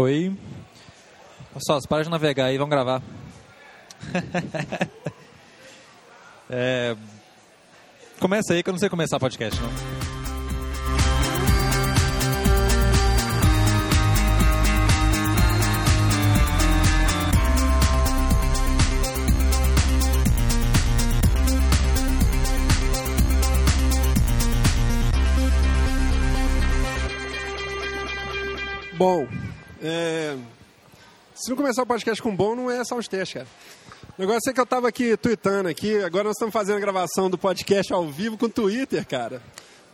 Oi. Só, para de navegar aí, vamos gravar. é... Começa aí que eu não sei começar podcast, não. Bom. Se não começar o podcast com bom, não é testes, cara. O negócio é que eu tava aqui tweetando aqui, agora nós estamos fazendo a gravação do podcast ao vivo com o Twitter, cara.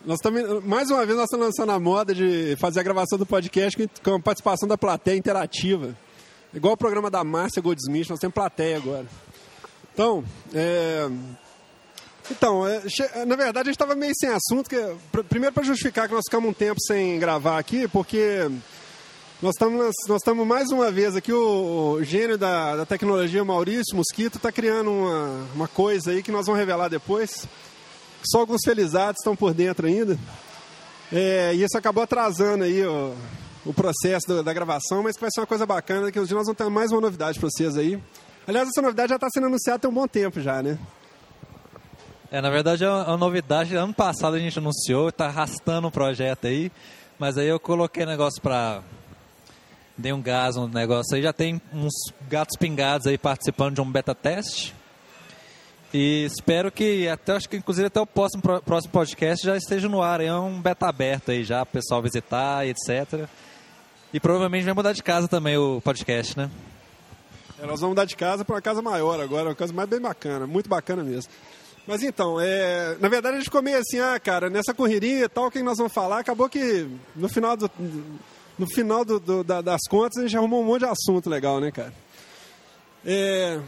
Nós estamos, mais uma vez, nós estamos lançando a moda de fazer a gravação do podcast com a participação da plateia interativa. Igual o programa da Márcia Goldsmith, nós temos plateia agora. Então, é... Então, é, na verdade a gente estava meio sem assunto. Que, primeiro para justificar que nós ficamos um tempo sem gravar aqui, porque nós estamos, mais uma vez aqui, o, gênio da, da, tecnologia, Maurício Mosquito, está criando uma, uma coisa aí que nós vamos revelar depois. Só alguns felizados estão por dentro ainda. É, e isso acabou atrasando aí o, o processo da, gravação, mas que vai ser uma coisa bacana, que hoje nós vamos ter mais uma novidade para vocês aí. Aliás, essa novidade já está sendo anunciada tem um bom tempo já, né? É, na verdade é uma novidade, ano passado a gente anunciou, está arrastando o projeto aí, mas aí eu coloquei negócio para dei um gás no negócio aí. Já tem uns gatos pingados aí participando de um beta teste. E espero que até acho que inclusive até o próximo, próximo podcast já esteja no ar. É um beta aberto aí já, pessoal visitar etc. E provavelmente vai mudar de casa também o podcast, né? É, nós vamos mudar de casa para uma casa maior agora, uma casa mais bem bacana, muito bacana mesmo. Mas então, é, na verdade a gente ficou meio assim, ah, cara, nessa correria e tal, quem nós vamos falar, acabou que no final do, no final do, do, da, das contas, a gente arrumou um monte de assunto legal, né, cara? É,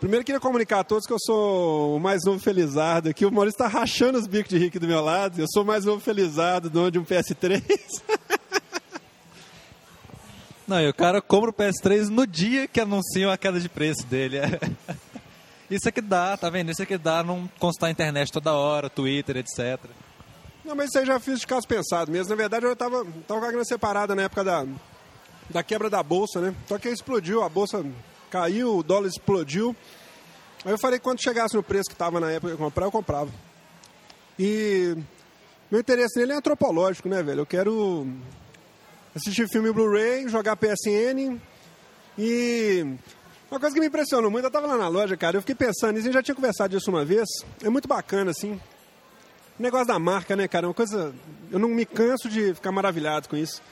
primeiro, queria comunicar a todos que eu sou o mais novo felizardo aqui. O Maurício está rachando os bicos de rico do meu lado. Eu sou o mais novo felizardo, dono de um PS3. Não, e o cara compra o PS3 no dia que anunciam a queda de preço dele. Isso é que dá, tá vendo? Isso é que dá não constar a internet toda hora, Twitter, etc. Não, mas isso aí já fiz de caso pensado mesmo. Na verdade, eu estava tava com a grana separada na época da, da quebra da bolsa, né? Só que explodiu, a bolsa caiu, o dólar explodiu. Aí eu falei que quando chegasse no preço que estava na época de comprar, eu comprava. E meu interesse nele é antropológico, né, velho? Eu quero assistir filme Blu-ray, jogar PSN e. Uma coisa que me impressionou muito, eu estava lá na loja, cara, eu fiquei pensando nisso, a gente já tinha conversado disso uma vez. É muito bacana, assim. Negócio da marca, né, cara? É uma coisa. Eu não me canso de ficar maravilhado com isso.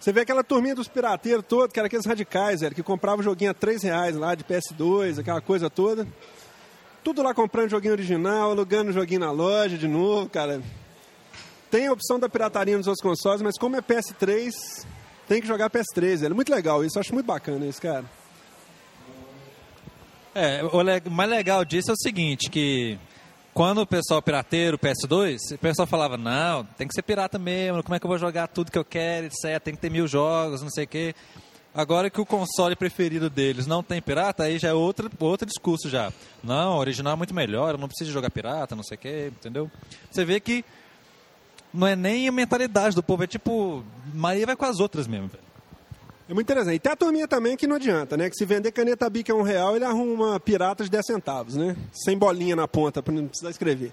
Você vê aquela turminha dos pirateiros todo, que era aqueles radicais, velho, que comprava o joguinho a 3 reais lá de PS2, aquela coisa toda. Tudo lá comprando joguinho original, alugando joguinho na loja de novo, cara. Tem a opção da pirataria nos outros consoles, mas como é PS3, tem que jogar PS3, velho. Muito legal isso, acho muito bacana isso, cara. É, o mais legal disso é o seguinte, que quando o pessoal pirateiro, PS2, o pessoal falava, não, tem que ser pirata mesmo, como é que eu vou jogar tudo que eu quero, etc, tem que ter mil jogos, não sei o quê. Agora que o console preferido deles não tem pirata, aí já é outro, outro discurso já. Não, original é muito melhor, eu não preciso jogar pirata, não sei o quê, entendeu? Você vê que não é nem a mentalidade do povo, é tipo, Maria vai com as outras mesmo, velho. É muito interessante. E tem a turminha também que não adianta, né? Que se vender caneta Bic a um real, ele arruma uma pirata de 10 centavos, né? Sem bolinha na ponta, para não precisar escrever.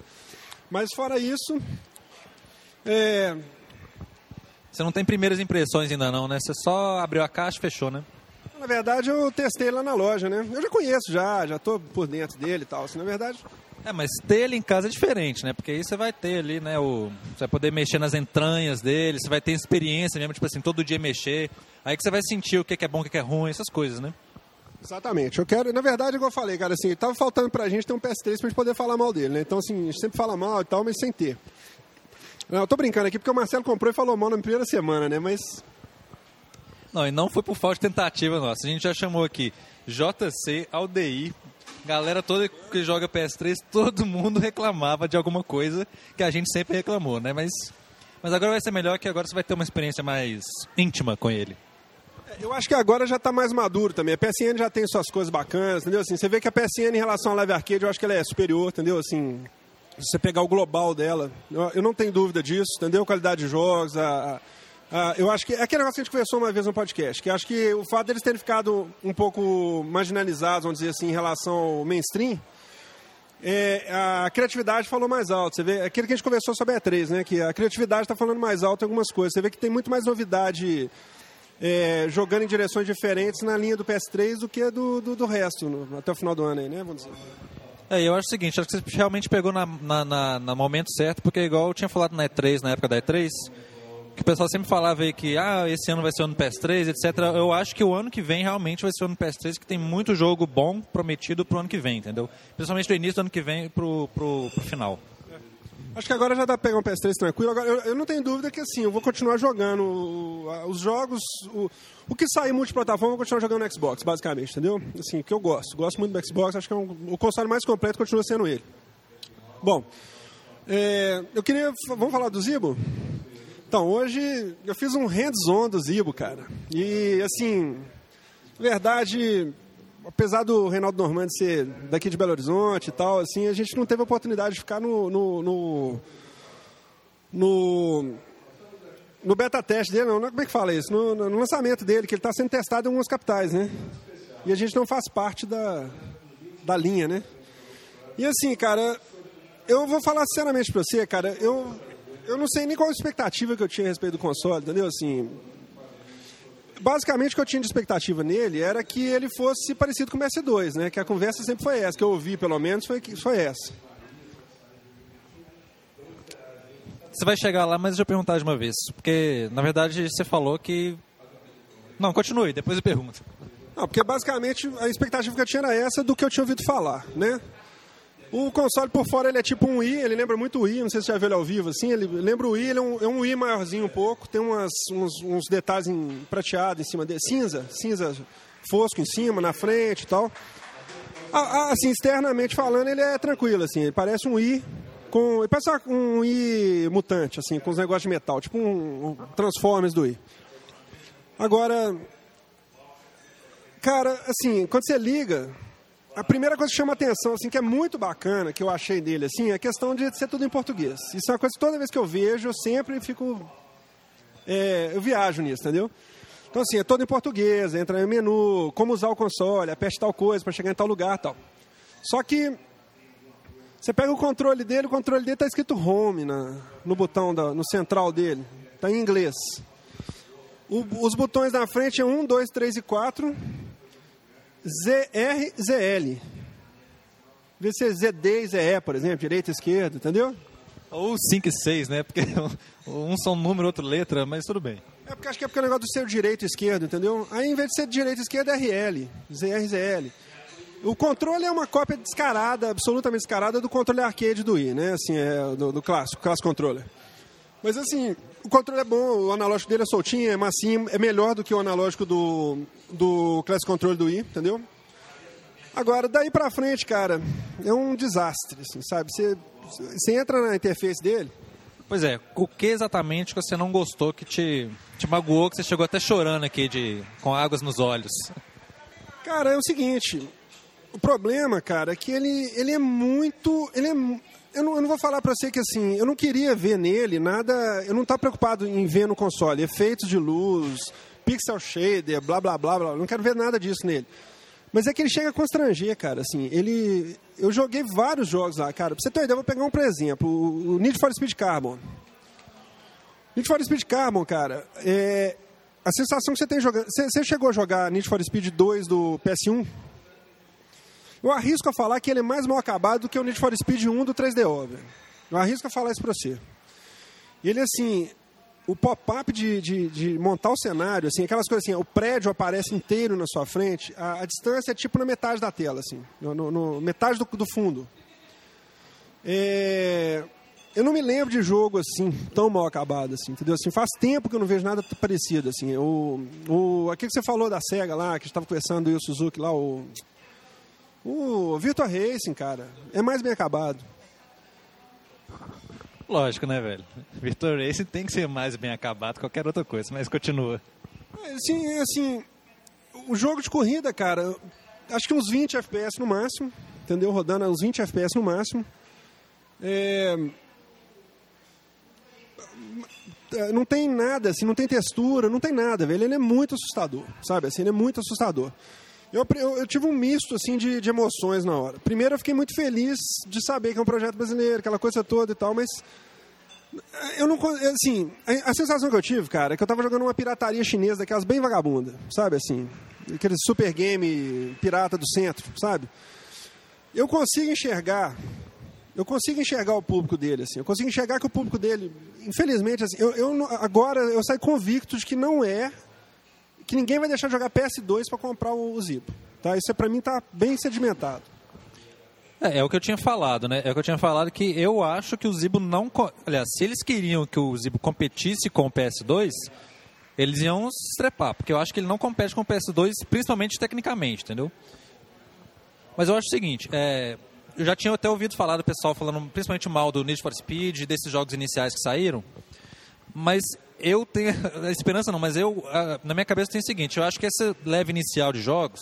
Mas fora isso, é... Você não tem primeiras impressões ainda não, né? Você só abriu a caixa e fechou, né? Na verdade, eu testei lá na loja, né? Eu já conheço, já, já tô por dentro dele e tal. Assim, na verdade, é, mas ter ele em casa é diferente, né? Porque aí você vai ter ali, né? O, você vai poder mexer nas entranhas dele, você vai ter experiência mesmo, tipo assim, todo dia mexer. Aí que você vai sentir o que é bom, o que é ruim, essas coisas, né? Exatamente. Eu quero, na verdade, igual eu falei, cara, assim, tava faltando pra gente ter um PS3 pra gente poder falar mal dele, né? Então, assim, a gente sempre fala mal e tal, mas sem ter. Não, eu tô brincando aqui porque o Marcelo comprou e falou mal na primeira semana, né? Mas. Não, e não foi por falta de tentativa nossa. A gente já chamou aqui JC, Aldeir, galera toda que joga PS3, todo mundo reclamava de alguma coisa que a gente sempre reclamou, né? Mas, mas agora vai ser melhor que agora você vai ter uma experiência mais íntima com ele. É, eu acho que agora já está mais maduro também. A PSN já tem suas coisas bacanas, entendeu? Assim, você vê que a PSN em relação à Live Arcade, eu acho que ela é superior, entendeu? Assim, se você pegar o global dela, eu, eu não tenho dúvida disso, entendeu? Qualidade de jogos, a, Ah, eu acho que é aquele negócio que a gente conversou uma vez no podcast, que acho que o fato deles terem ficado um pouco marginalizados, vamos dizer assim, em relação ao mainstream, é, a criatividade falou mais alto. Você vê, aquilo que a gente conversou sobre a E3, né? Que a criatividade está falando mais alto em algumas coisas. Você vê que tem muito mais novidade é, jogando em direções diferentes na linha do PS3 do que do, do, do resto, no, até o final do ano aí, né? Vamos dizer. É, eu acho o seguinte, acho que você realmente pegou na, na, na, momento certo, porque igual eu tinha falado na E3, na época da E3, que o pessoal sempre falava aí que ah, esse ano vai ser o ano do PS3, etc. Eu acho que o ano que vem realmente vai ser o ano do PS3, que tem muito jogo bom prometido pro ano que vem, entendeu? Principalmente do início do ano que vem pro, pro, pro final. Acho que agora já dá pra pegar um PS3 tranquilo. Agora, eu, eu não tenho dúvida que assim, eu vou continuar jogando os jogos. O, o que sair multiplataforma, eu vou continuar jogando no Xbox, basicamente, entendeu? Assim, que eu gosto. Gosto muito do Xbox, acho que é um, o console mais completo continua sendo ele. Bom, é, eu queria. Vamos falar do Zibo? Então, hoje eu fiz um hands-on do Zibo, cara. E, assim, verdade, apesar do Reinaldo Normandi ser daqui de Belo Horizonte e tal, assim, a gente não teve a oportunidade de ficar no, no, no, no, no beta teste dele, não, não, como é que fala isso? No, no lançamento dele, que ele está sendo testado em algumas capitais, né? E a gente não faz parte da, da linha, né? E assim, cara, eu vou falar sinceramente pra você, cara, eu, eu não sei nem qual a expectativa que eu tinha a respeito do console, entendeu? Assim, basicamente o que eu tinha de expectativa nele era que ele fosse parecido com o PS2, né? Que a conversa sempre foi essa, que eu ouvi pelo menos foi, foi essa. Você vai chegar lá, mas deixa eu perguntar de uma vez. Porque, na verdade, você falou que. Não, continue, depois eu pergunto. Não, porque basicamente a expectativa que eu tinha era essa do que eu tinha ouvido falar, né? O console por fora ele é tipo um Wii, ele lembra muito o Wii, não sei se você já viu ele ao vivo assim, ele lembra o Wii, ele é um, é um Wii maiorzinho um pouco, tem umas, uns, uns detalhes em prateado em cima dele, cinza, cinza fosco em cima, na frente e tal. Assim, externamente falando, ele é tranquilo, assim, ele parece um Wii com. Ele parece um Wii mutante, assim, com os negócios de metal, tipo um, um Transformers do Wii. Agora, cara, assim, quando você liga, a primeira coisa que chama atenção, assim, que é muito bacana, que eu achei dele, assim, é a questão de ser tudo em português. Isso é uma coisa que toda vez que eu vejo, eu sempre fico. é, eu viajo nisso, entendeu? Então, assim, é todo em português, entra em menu, como usar o console, aperte tal coisa para chegar em tal lugar tal. Só que você pega o controle dele, o controle dele está escrito home na, no botão, da, no central dele. Está em inglês. O- os botões na frente é 1, 2, 3 e 4. ZR, ZL. Vê se é ZD e ZE, por exemplo, direita e esquerda, entendeu? Ou 5 e 6, né? Porque um são número, outro letra, mas tudo bem. É porque acho que é porque é o negócio do ser direito e esquerdo, entendeu? Aí em vez de ser direito e esquerda, é RL, ZR, ZL. O controle é uma cópia descarada, absolutamente descarada, do controle arcade do Wii, né? Assim, é do, do clássico, clássico controller. Mas assim, o controle é bom, o analógico dele é soltinho, é massinho, é melhor do que o analógico do, do Classic Control do Wii, entendeu? Agora, daí pra frente, cara, é um desastre, assim, sabe? Você, você entra na interface dele, Pois é, o que exatamente que você não gostou, que te, te magoou, que você chegou até chorando aqui, de, com águas nos olhos? Cara, é o seguinte, o problema, cara, é que ele, ele é muito. Ele é, eu, não, eu não vou falar pra você que assim, eu não queria ver nele nada. Eu não estava preocupado em ver no console efeitos de luz, pixel shader, blá blá blá blá. Não quero ver nada disso nele. Mas é que ele chega a constranger, cara. Assim, ele. Eu joguei vários jogos lá, cara. Pra você ter uma ideia, eu vou pegar um por exemplo. O Need for Speed Carbon. Need for Speed Carbon, cara, é, a sensação que você tem jogando. Você chegou a jogar Need for Speed 2 do PS1? Eu arrisco a falar que ele é mais mal acabado do que o Need for Speed 1 do 3DO, velho. Eu arrisco a falar isso pra você. Ele, assim, o pop-up de, de, de montar o cenário, assim, aquelas coisas assim, o prédio aparece inteiro na sua frente, a, a distância é tipo na metade da tela, assim, no, no- metade do, do fundo. É, eu não me lembro de jogo assim, tão mal acabado, assim, entendeu? Assim, faz tempo que eu não vejo nada parecido, assim. O, o, aquilo que você falou da SEGA lá, que estava conversando, eu e o Suzuki lá, o, o Virtua Racing, cara, é mais bem acabado. Lógico, né, velho? Virtual Racing tem que ser mais bem acabado que qualquer outra coisa, mas continua. É, Assim, é assim, o jogo de corrida, cara, acho que uns 20 FPS no máximo, entendeu? Rodando a uns 20 FPS no máximo. É, eh, não tem nada, assim, não tem textura, não tem nada, velho. Ele é muito assustador, sabe? Assim, ele é muito assustador. Eu, eu, eu, tive um misto assim de, de, emoções na hora. Primeiro, eu fiquei muito feliz de saber que é um projeto brasileiro, aquela coisa toda e tal, mas eu não. Assim, a, a sensação que eu tive, cara, é que eu tava jogando uma pirataria chinesa, daquelas bem vagabunda, sabe assim? Aquele super game pirata do centro, sabe? Eu consigo enxergar. Eu consigo enxergar o público dele, assim. Eu consigo enxergar que o público dele, infelizmente, assim, eu, eu agora eu saio convicto de que não é que ninguém vai deixar de jogar PS2 para comprar o Zibo. Tá? Isso é, para mim está bem sedimentado. É, é, o que eu tinha falado, né? É o que eu tinha falado que eu acho que o Zibo não. Aliás, se eles queriam que o Zibo competisse com o PS2, eles iam se estrepar, porque eu acho que ele não compete com o PS2, principalmente tecnicamente, entendeu? Mas eu acho o seguinte, é, eu já tinha até ouvido falar do pessoal falando principalmente mal do Need for Speed, desses jogos iniciais que saíram, mas eu tenho a esperança não, mas eu na minha cabeça tem o seguinte, eu acho que essa leve inicial de jogos,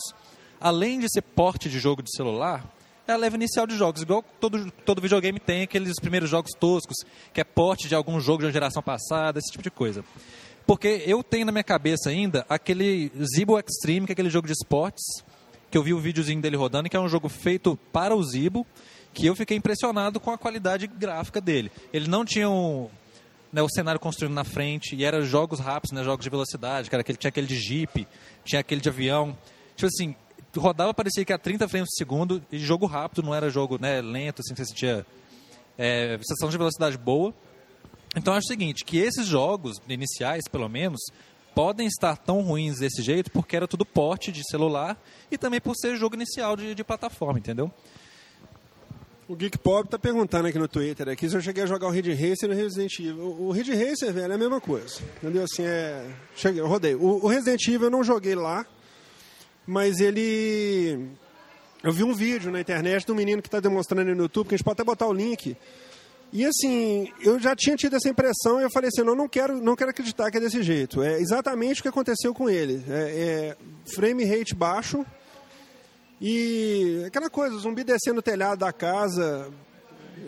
além de ser porte de jogo de celular, é a leve inicial de jogos, igual todo, todo videogame tem aqueles primeiros jogos toscos, que é porte de algum jogo de uma geração passada, esse tipo de coisa. Porque eu tenho na minha cabeça ainda aquele Zibo Extreme, que é aquele jogo de esportes, que eu vi o videozinho dele rodando, que é um jogo feito para o Zibo, que eu fiquei impressionado com a qualidade gráfica dele. Ele não tinha um, né, o cenário construído na frente, e eram jogos rápidos, né, jogos de velocidade, cara, que ele tinha aquele de jeep, tinha aquele de avião. Tipo assim, rodava parecia que a 30 frames por segundo, e jogo rápido, não era jogo né, lento, assim, você sentia é, sensação de velocidade boa. Então acho o seguinte, que esses jogos iniciais, pelo menos, podem estar tão ruins desse jeito porque era tudo porte de celular e também por ser jogo inicial de, de plataforma, entendeu? O Geek Pop tá perguntando aqui no Twitter aqui se eu cheguei a jogar o Ridge Racer no Resident Evil. O Ridge Racer, velho, é a mesma coisa. Entendeu? Assim, é... Cheguei, eu rodei. O, o Resident Evil eu não joguei lá, mas ele... Eu vi um vídeo na internet um menino que está demonstrando no YouTube, que a gente pode até botar o link. E assim, eu já tinha tido essa impressão e eu falei assim, não, não quero, não quero acreditar que é desse jeito. É exatamente o que aconteceu com ele. É, é frame rate baixo, e aquela coisa, zumbi descendo o telhado da casa,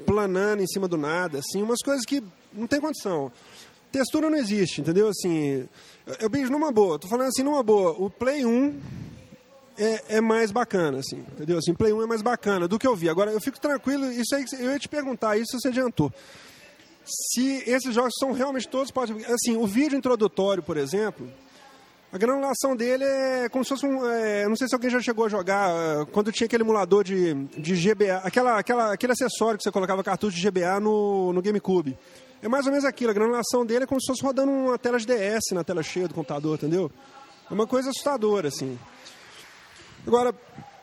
planando em cima do nada, assim, umas coisas que não tem condição. Textura não existe, entendeu? Assim, eu beijo numa boa, tô falando assim numa boa. O Play 1 é, é, mais bacana, assim, entendeu? Assim, Play 1 é mais bacana do que eu vi. Agora, eu fico tranquilo, isso aí, eu ia te perguntar, isso você adiantou. Se esses jogos são realmente todos, pode, assim, o vídeo introdutório, por exemplo, a granulação dele é como se fosse um. É, não sei se alguém já chegou a jogar, é, quando tinha aquele emulador de, de GBA, aquela, aquela, aquele acessório que você colocava cartucho de GBA no, no GameCube. É mais ou menos aquilo, a granulação dele é como se fosse rodando uma tela de DS na tela cheia do computador, entendeu? É uma coisa assustadora, assim. Agora,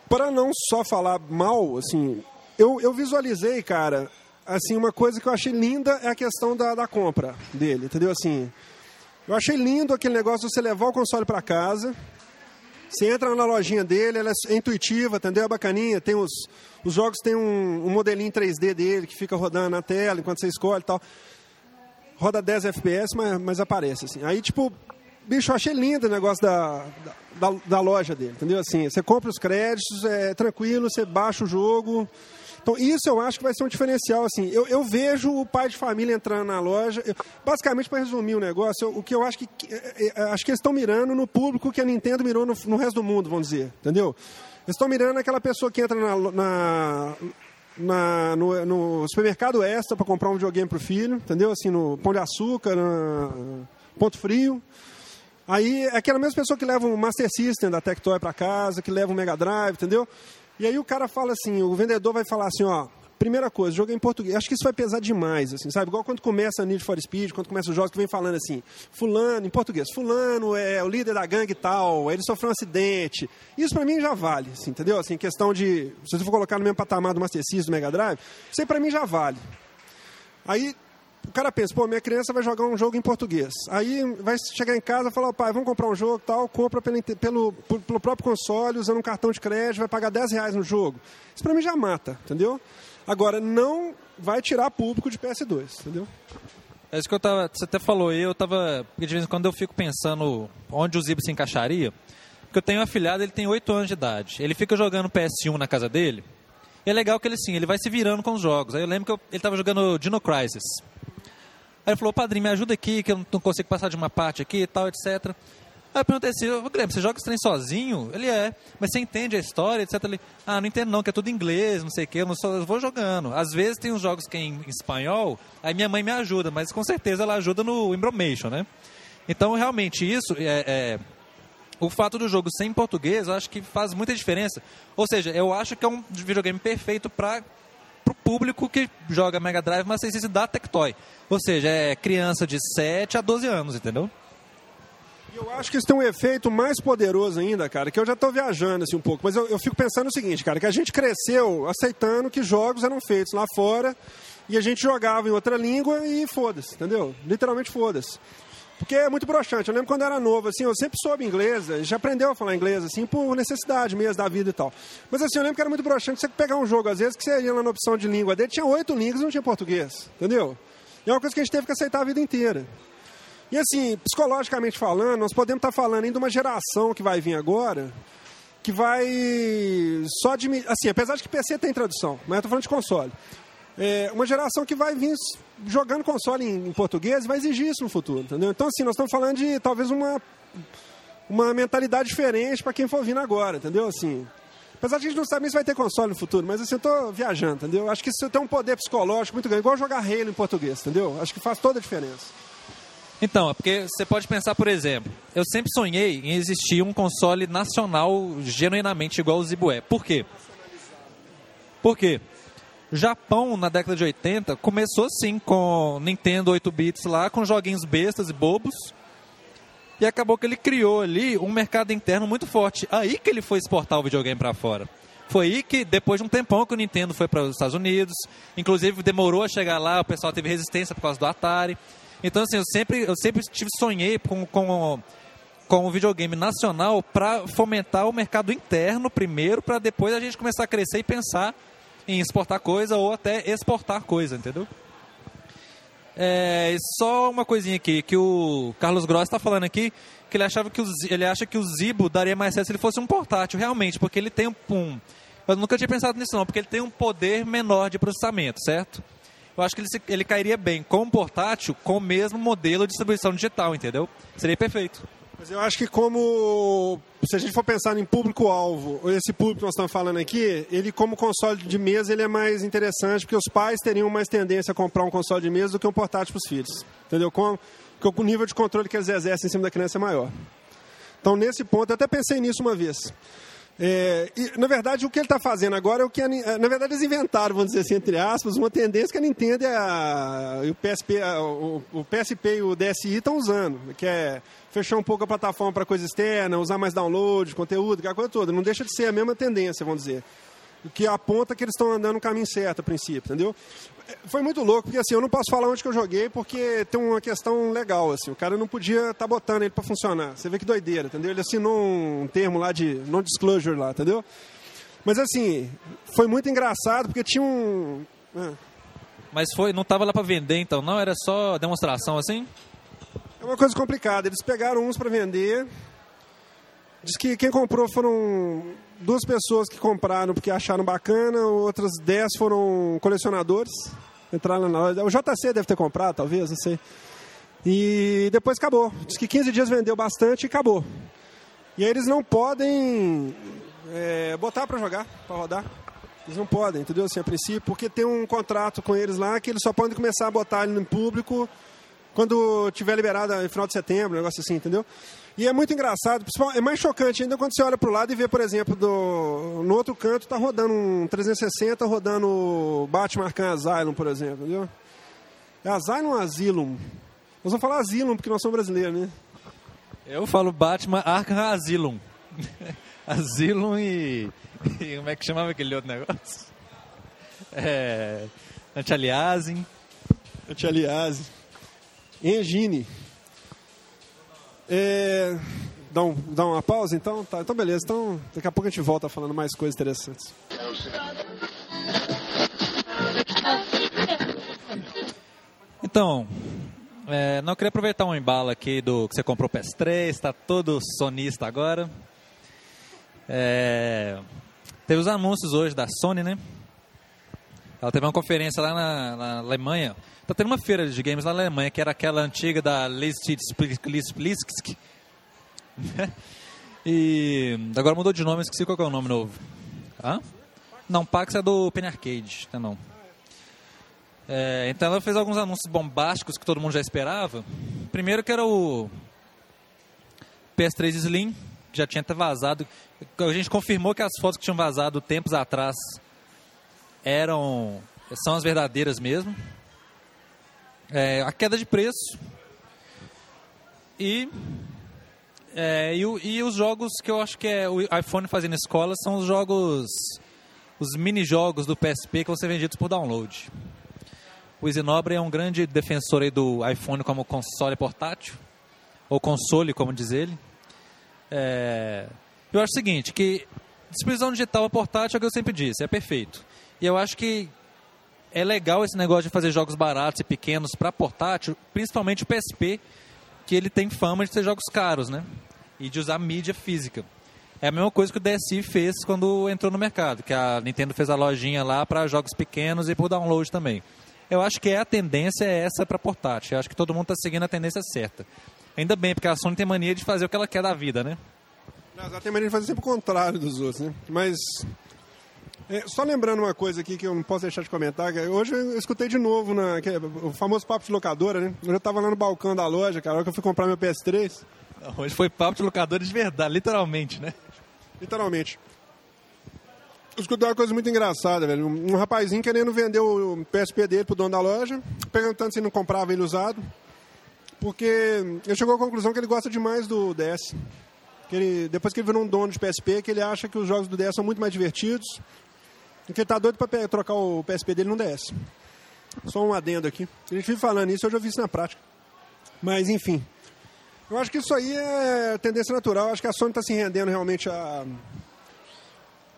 para não só falar mal, assim, eu, eu visualizei, cara, assim, uma coisa que eu achei linda é a questão da, da compra dele, entendeu? Assim, eu achei lindo aquele negócio de você levar o console para casa. Você entra na lojinha dele, ela é intuitiva, entendeu? É bacaninha. Tem os, os jogos tem um, um modelinho 3D dele que fica rodando na tela enquanto você escolhe e tal. Roda 10 FPS, mas, mas aparece assim. Aí, tipo, bicho, eu achei lindo o negócio da, da, da loja dele, entendeu? Assim, você compra os créditos, é tranquilo, você baixa o jogo, então, isso eu acho que vai ser um diferencial. Assim, eu, eu vejo o pai de família entrando na loja. Eu, basicamente, para resumir o negócio, eu, o que eu acho que. É, é, acho que eles estão mirando no público que a Nintendo mirou no, no resto do mundo, vamos dizer. Entendeu? Eles estão mirando aquela pessoa que entra na, na na, no, no, supermercado extra para comprar um videogame para o filho, entendeu? Assim, no Pão de Açúcar, na Ponto Frio. Aí, é aquela mesma pessoa que leva um Master System da Tectoy para casa, que leva um Mega Drive, entendeu? E aí o cara fala assim, o vendedor vai falar assim, ó, primeira coisa, jogo é em português. Acho que isso vai pesar demais, assim, sabe? Igual quando começa a Need for Speed, quando começa os jogos que vem falando assim, fulano, em português, fulano é o líder da gangue tal, ele sofreu um acidente. Isso para mim já vale, assim, entendeu? Assim, questão de, se você for colocar no mesmo patamar do Master System, do Mega Drive, isso aí pra mim já vale. Aí o cara pensa, pô, minha criança vai jogar um jogo em português. Aí vai chegar em casa e falar, pai, vamos comprar um jogo tal, compra pelo, pelo, pelo próprio console, usando um cartão de crédito, vai pagar 10 reais no jogo. Isso pra mim já mata, entendeu? Agora, não vai tirar público de PS2, entendeu? É isso que eu tava. Você até falou, eu tava. Porque de vez em quando eu fico pensando onde o Zibo se encaixaria. Porque eu tenho um afilhado, ele tem 8 anos de idade. Ele fica jogando PS1 na casa dele. E é legal que ele sim, ele vai se virando com os jogos. Aí eu lembro que eu, ele tava jogando Dino Crisis. Aí ele falou, padrinho, me ajuda aqui, que eu não consigo passar de uma parte aqui e tal, etc. Aí eu perguntei assim, Guilherme, você joga esse trem sozinho? Ele é, mas você entende a história, etc. Ele, ah, não entendo não, que é tudo inglês, não sei o quê, eu, não sou, eu vou jogando. Às vezes tem uns jogos que é em, em espanhol, aí minha mãe me ajuda, mas com certeza ela ajuda no Embromation, né? Então, realmente, isso é, é o fato do jogo ser em português, eu acho que faz muita diferença. Ou seja, eu acho que é um videogame perfeito para o público que joga Mega Drive, mas se da Tectoy. Ou seja, é criança de 7 a 12 anos, entendeu? Eu acho que isso tem um efeito mais poderoso ainda, cara, que eu já estou viajando assim um pouco, mas eu, eu, fico pensando o seguinte, cara, que a gente cresceu aceitando que jogos eram feitos lá fora e a gente jogava em outra língua e foda-se, entendeu? Literalmente foda-se. Porque é muito broxante. Eu lembro quando eu era novo, assim, eu sempre soube inglês, já aprendeu a falar inglês, assim, por necessidade mesmo da vida e tal. Mas assim, eu lembro que era muito broxante você pegar um jogo, às vezes, que você ia lá na opção de língua dele, tinha oito línguas e não tinha português, entendeu? E é uma coisa que a gente teve que aceitar a vida inteira. E assim, psicologicamente falando, nós podemos estar falando ainda de uma geração que vai vir agora, que vai só de. Assim, apesar de que PC tem tradução, mas eu estou falando de console. É uma geração que vai vir jogando console em, em português vai exigir isso no futuro, entendeu? Então, assim, nós estamos falando de talvez uma, uma mentalidade diferente para quem for vindo agora, entendeu? Assim, apesar de a gente não saber se vai ter console no futuro, mas assim, eu estou viajando, entendeu? Acho que isso tem um poder psicológico muito grande, igual jogar Halo em português, entendeu? Acho que faz toda a diferença. Então, é porque você pode pensar, por exemplo, eu sempre sonhei em existir um console nacional genuinamente igual o Zibo é. Por quê? Por quê? Japão, na década de 80, começou sim com Nintendo 8 bits lá, com joguinhos bestas e bobos. E acabou que ele criou ali um mercado interno muito forte. Aí que ele foi exportar o videogame para fora. Foi aí que, depois de um tempão que o Nintendo foi para os Estados Unidos, inclusive demorou a chegar lá, o pessoal teve resistência por causa do Atari. Então, assim, eu sempre, eu sempre tive, sonhei com, com, com o videogame nacional para fomentar o mercado interno primeiro, para depois a gente começar a crescer e pensar em exportar coisa ou até exportar coisa, entendeu? É, só uma coisinha aqui, que o Carlos Gross está falando aqui, que ele achava que o, ele acha que o Zibo daria mais certo se ele fosse um portátil, realmente, porque ele tem um, eu nunca tinha pensado nisso não, porque ele tem um poder menor de processamento, certo? eu acho que ele, ele cairia bem com um portátil com o mesmo modelo de distribuição digital, entendeu? Seria perfeito. Mas eu acho que como se a gente for pensar em público-alvo, esse público que nós estamos falando aqui, ele como console de mesa ele é mais interessante porque os pais teriam mais tendência a comprar um console de mesa do que um portátil para os filhos, entendeu? Com, porque o nível de controle que eles exercem em cima da criança é maior. Então nesse ponto, eu até pensei nisso uma vez. É, e, na verdade, o que ele está fazendo agora é o que. A, na verdade, eles inventaram, vamos dizer assim, entre aspas, uma tendência que a Nintendo e, a, o, PSP, a, o, o, PSP e o DSi estão usando, que é fechar um pouco a plataforma para coisa externa, usar mais download, conteúdo, aquela coisa toda. Não deixa de ser a mesma tendência, vamos dizer. O que aponta que eles estão andando no caminho certo, a princípio, entendeu? Foi muito louco, porque assim, eu não posso falar onde que eu joguei, porque tem uma questão legal, assim, o cara não podia estar tá botando ele para funcionar. Você vê que doideira, entendeu? Ele assinou um termo lá de non-disclosure lá, entendeu? Mas assim, foi muito engraçado, porque tinha um... É. Mas foi, não estava lá para vender então, não? Era só demonstração assim? É uma coisa complicada, eles pegaram uns para vender, diz que quem comprou foram duas pessoas que compraram porque acharam bacana, outras dez foram colecionadores. Entraram na loja. O JC deve ter comprado, talvez, não sei. E depois acabou. Diz que 15 dias vendeu bastante e acabou. E aí eles não podem é, botar para jogar, para rodar. Eles não podem, entendeu? Assim, a princípio, porque tem um contrato com eles lá que eles só podem começar a botar ele no público quando tiver liberado no final de setembro, um negócio assim, entendeu? E é muito engraçado, é mais chocante ainda quando você olha para o lado e vê, por exemplo, do, no outro canto está rodando um 360, rodando Batman Arkham Asylum, por exemplo, entendeu? É Asylum ou Asylum? Nós vamos falar Asylum porque nós somos brasileiros, né? Eu falo Batman Arkham Asylum. Asylum e... e... Como é que chamava aquele outro negócio? É... Anti-aliasing. Anti-aliasing. Engine. É, dá, um, dá uma pausa então? Tá, então beleza. Então daqui a pouco a gente volta falando mais coisas interessantes. Então, é, não queria aproveitar um embalo aqui do que você comprou o PS3, está todo sonista agora. É, teve os anúncios hoje da Sony, né? Ela teve uma conferência lá na, na Alemanha. Tá tendo uma feira de games lá na Alemanha, que era aquela antiga da Listisk. e agora mudou de nome, esqueci qual é o nome novo. Hã? Não, Pax é do Penny Arcade, não. não. É, então ela fez alguns anúncios bombásticos que todo mundo já esperava. Primeiro que era o PS3 Slim, que já tinha até vazado. A gente confirmou que as fotos que tinham vazado tempos atrás eram são as verdadeiras mesmo. É, a queda de preço e, é, e, e, os jogos que eu acho que é o iPhone fazendo escola são os jogos, os mini jogos do PSP que vão ser vendidos por download. O Isinobre é um grande defensor do iPhone como console portátil, ou console, como diz ele. É, eu acho o seguinte, que distribuição digital portátil é o que eu sempre disse, é perfeito. E eu acho que é legal esse negócio de fazer jogos baratos e pequenos para portátil, principalmente o PSP, que ele tem fama de ser jogos caros, né? E de usar mídia física. É a mesma coisa que o DSi fez quando entrou no mercado, que a Nintendo fez a lojinha lá para jogos pequenos e por download também. Eu acho que é a tendência é essa para portátil. Eu acho que todo mundo está seguindo a tendência certa. Ainda bem, porque a Sony tem mania de fazer o que ela quer da vida, né? Ela tem mania de fazer sempre o contrário dos outros, né? Mas é, só lembrando uma coisa aqui que eu não posso deixar de comentar, hoje eu escutei de novo na, que, é o famoso papo de locadora, né? Hoje eu estava lá no balcão da loja, cara, hora que eu fui comprar meu PS3. Hoje foi papo de locadora de verdade, literalmente, né? Literalmente escutei uma coisa muito engraçada, velho. Um rapazinho querendo vender o PSP dele pro dono da loja, perguntando se não comprava ele usado. Porque ele chegou à conclusão que ele gosta demais do DS. Que ele, depois que ele virou um dono de PSP, que ele acha que os jogos do DS são muito mais divertidos. Ele tá doido para trocar o PSP dele no DS. Só um adendo aqui. A gente vive falando isso, eu já vi isso na prática. Mas, enfim. Eu acho que isso aí é tendência natural. Eu acho que a Sony está se rendendo realmente a,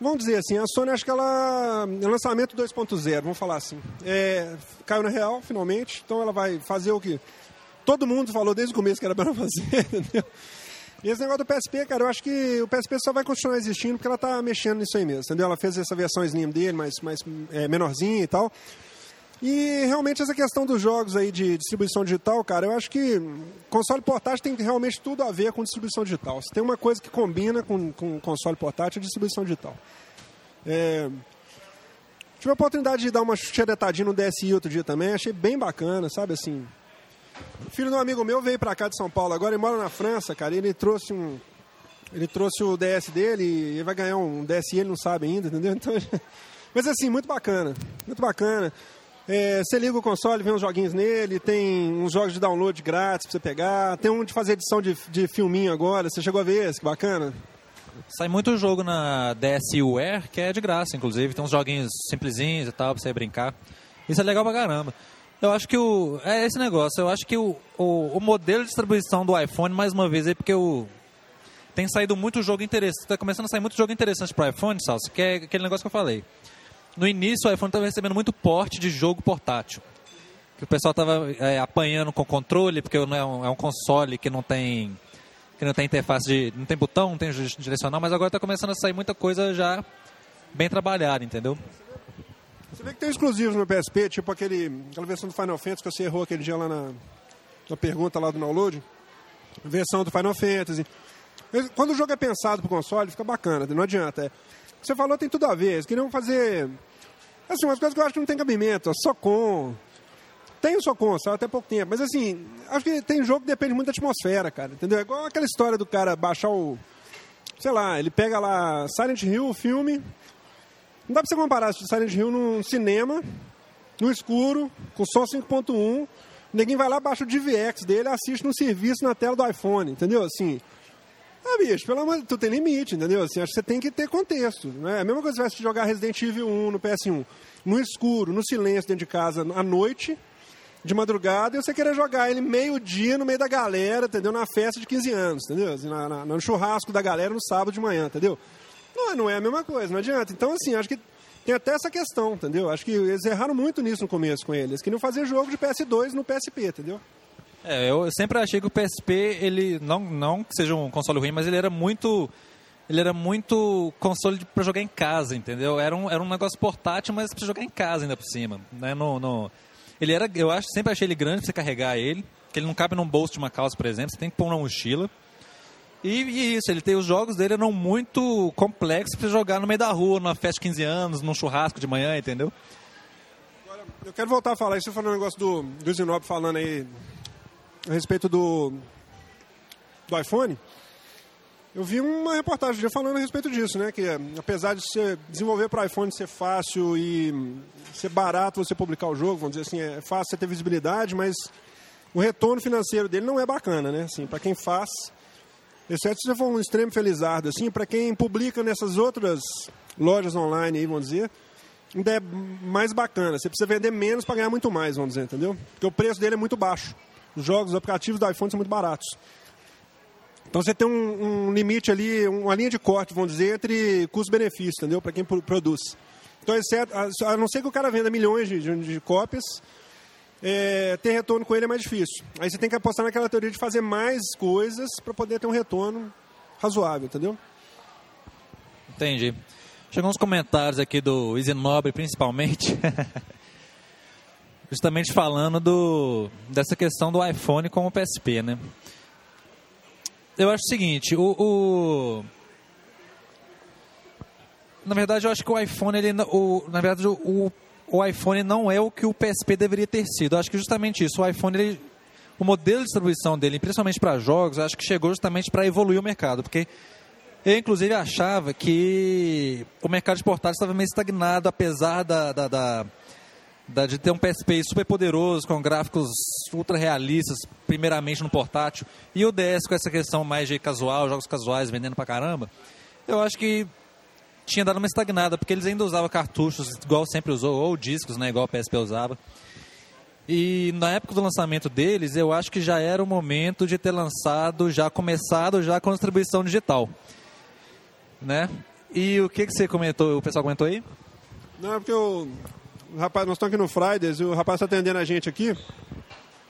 Vamos dizer assim, a Sony acho que ela. É lançamento 2.0, vamos falar assim. É, caiu na real, finalmente, então ela vai fazer o que todo mundo falou desde o começo que era para fazer, entendeu? E esse negócio do PSP, cara, eu acho que o PSP só vai continuar existindo porque ela tá mexendo nisso aí mesmo, entendeu? Ela fez essa versão Slim dele, mais, mais é, menorzinha e tal. E realmente essa questão dos jogos aí de distribuição digital, cara, eu acho que console portátil tem realmente tudo a ver com distribuição digital. Se tem uma coisa que combina com, com console portátil, é distribuição digital. É... Tive a oportunidade de dar uma xeretadinha no DSI outro dia também, achei bem bacana, sabe assim. Filho de um amigo meu veio pra cá de São Paulo agora, ele mora na França, cara, e ele trouxe um. Ele trouxe o DS dele e ele vai ganhar um DSI, ele não sabe ainda, entendeu? Então, mas assim, muito bacana, muito bacana. É, você liga o console, vem uns joguinhos nele, tem uns jogos de download grátis pra você pegar, tem um de fazer edição de, de filminho agora, você chegou a ver esse, que bacana? Sai muito jogo na DSUware que é de graça, inclusive, tem uns joguinhos simplesinhos e tal pra você brincar. Isso é legal pra caramba. Eu acho que o. É esse negócio, eu acho que o, o, o modelo de distribuição do iPhone, mais uma vez, aí, porque o. Tem saído muito jogo interessante. Tá começando a sair muito jogo interessante pro iPhone, Salso, que é aquele negócio que eu falei no início o iPhone estava recebendo muito porte de jogo portátil. Que o pessoal estava é, apanhando com controle, porque não é, um, é um console que não tem que não tem interface de. não tem botão, não tem direcional, mas agora está começando a sair muita coisa já bem trabalhada, entendeu? Você vê que tem exclusivos no PSP, tipo aquele, aquela versão do Final Fantasy que você errou aquele dia lá na, na pergunta lá do download. Versão do Final Fantasy. Quando o jogo é pensado para o console, fica bacana, não adianta. É, você falou tem tudo a ver. Eles queriam fazer. Assim, umas coisas que eu acho que não tem cabimento. Só com. Tem o Socon, só até pouco tempo. Mas assim, acho que tem jogo que depende muito da atmosfera, cara. Entendeu? É igual aquela história do cara baixar o. Sei lá, ele pega lá Silent Hill, o filme. Não dá pra você comparar Silent Hill num cinema, no escuro, com som 5.1. Ninguém vai lá, baixa o DVX dele, assiste no serviço na tela do iPhone, entendeu? Assim, ah, bicho, pelo amor de tu tem limite, entendeu? Assim, acho que você tem que ter contexto. Né? A mesma coisa se você jogar Resident Evil 1 no PS1, no escuro, no silêncio dentro de casa, à noite, de madrugada, e você querer jogar ele meio-dia no meio da galera, entendeu? Na festa de 15 anos, entendeu? Assim, na, na, no churrasco da galera no sábado de manhã, entendeu? Não, não é a mesma coisa, não adianta. Então, assim, acho que tem até essa questão, entendeu? Acho que eles erraram muito nisso no começo com eles. Que não fazer jogo de PS2 no PSP, entendeu? É, eu sempre achei que o PSP, ele não, não que seja um console ruim, mas ele era muito ele era muito console para jogar em casa, entendeu? Era um, era um negócio portátil, mas para jogar em casa ainda por cima, né? No, no... Ele era, eu acho, sempre achei ele grande para você carregar ele, que ele não cabe num bolso de uma calça, por exemplo, você tem que pôr na mochila. E, e isso, ele tem os jogos dele eram muito complexos para jogar no meio da rua, numa festa de 15 anos, num churrasco de manhã, entendeu? Agora, eu quero voltar a falar, você falou um negócio do, do Zinob falando aí a respeito do, do iPhone. Eu vi uma reportagem já falando a respeito disso, né? Que apesar de você desenvolver para iPhone ser fácil e ser barato você publicar o jogo, vamos dizer assim, é fácil você ter visibilidade, mas o retorno financeiro dele não é bacana, né? Assim, para quem faz, exceto se você for um extremo felizardo, assim, para quem publica nessas outras lojas online aí, vamos dizer, ainda é mais bacana. Você precisa vender menos para ganhar muito mais, vamos dizer, entendeu? Porque o preço dele é muito baixo. Os jogos, os aplicativos do iPhone são muito baratos. Então você tem um, um, limite ali, uma linha de corte, vamos dizer, entre custo-benefício, entendeu? Para quem produz. Então, exceto, a não ser que o cara venda milhões de, de, de cópias, é, ter retorno com ele é mais difícil. Aí você tem que apostar naquela teoria de fazer mais coisas para poder ter um retorno razoável, entendeu? Entendi. Chegou uns comentários aqui do Easy Nobre, principalmente. Justamente falando do, dessa questão do iPhone com o PSP, né? eu acho o seguinte, o, o, na verdade eu acho que o iPhone ele o, na verdade o, o iPhone não é o que o PSP deveria ter sido. Eu acho que justamente isso, o iPhone ele, o modelo de distribuição dele, principalmente para jogos, acho que chegou justamente para evoluir o mercado, porque eu inclusive achava que o mercado de portáteis estava meio estagnado, apesar da, da, da da, de ter um PSP super poderoso, com gráficos ultra realistas, primeiramente no portátil, e o DS com essa questão mais de casual, jogos casuais vendendo pra caramba, eu acho que tinha dado uma estagnada, porque eles ainda usavam cartuchos igual sempre usou, ou discos, né, igual o PSP usava. E na época do lançamento deles, eu acho que já era o momento de ter lançado, já começado já com a distribuição digital. Né? E o que, que você comentou, o pessoal comentou aí? Não, é porque eu rapaz, nós estamos aqui no Fridays e o rapaz está atendendo a gente aqui.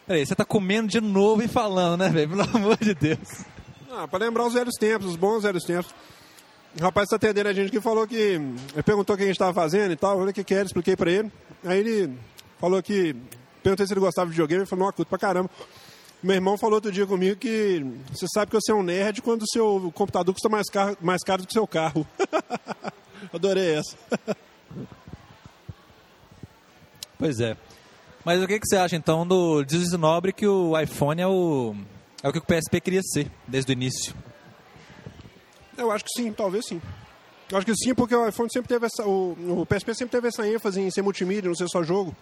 Peraí, você está comendo de novo e falando, né, velho? Pelo amor de Deus. Ah, para lembrar os velhos tempos, os bons velhos tempos. O rapaz está atendendo a gente que falou que. Ele perguntou o que a gente estava fazendo e tal, falei o que, que era, expliquei para ele. Aí ele falou que. Perguntei se ele gostava de videogame, ele falou, não, curto pra caramba. Meu irmão falou outro dia comigo que você sabe que você é um nerd quando o seu computador custa mais caro, mais caro do que o seu carro. Adorei essa. Pois é. Mas o que, que você acha então do desnobre que o iPhone é o, é o que o PSP queria ser desde o início? Eu acho que sim, talvez sim. Eu acho que sim, porque o iPhone sempre teve essa. O, o PSP sempre teve essa ênfase em ser multimídia, não ser só jogo.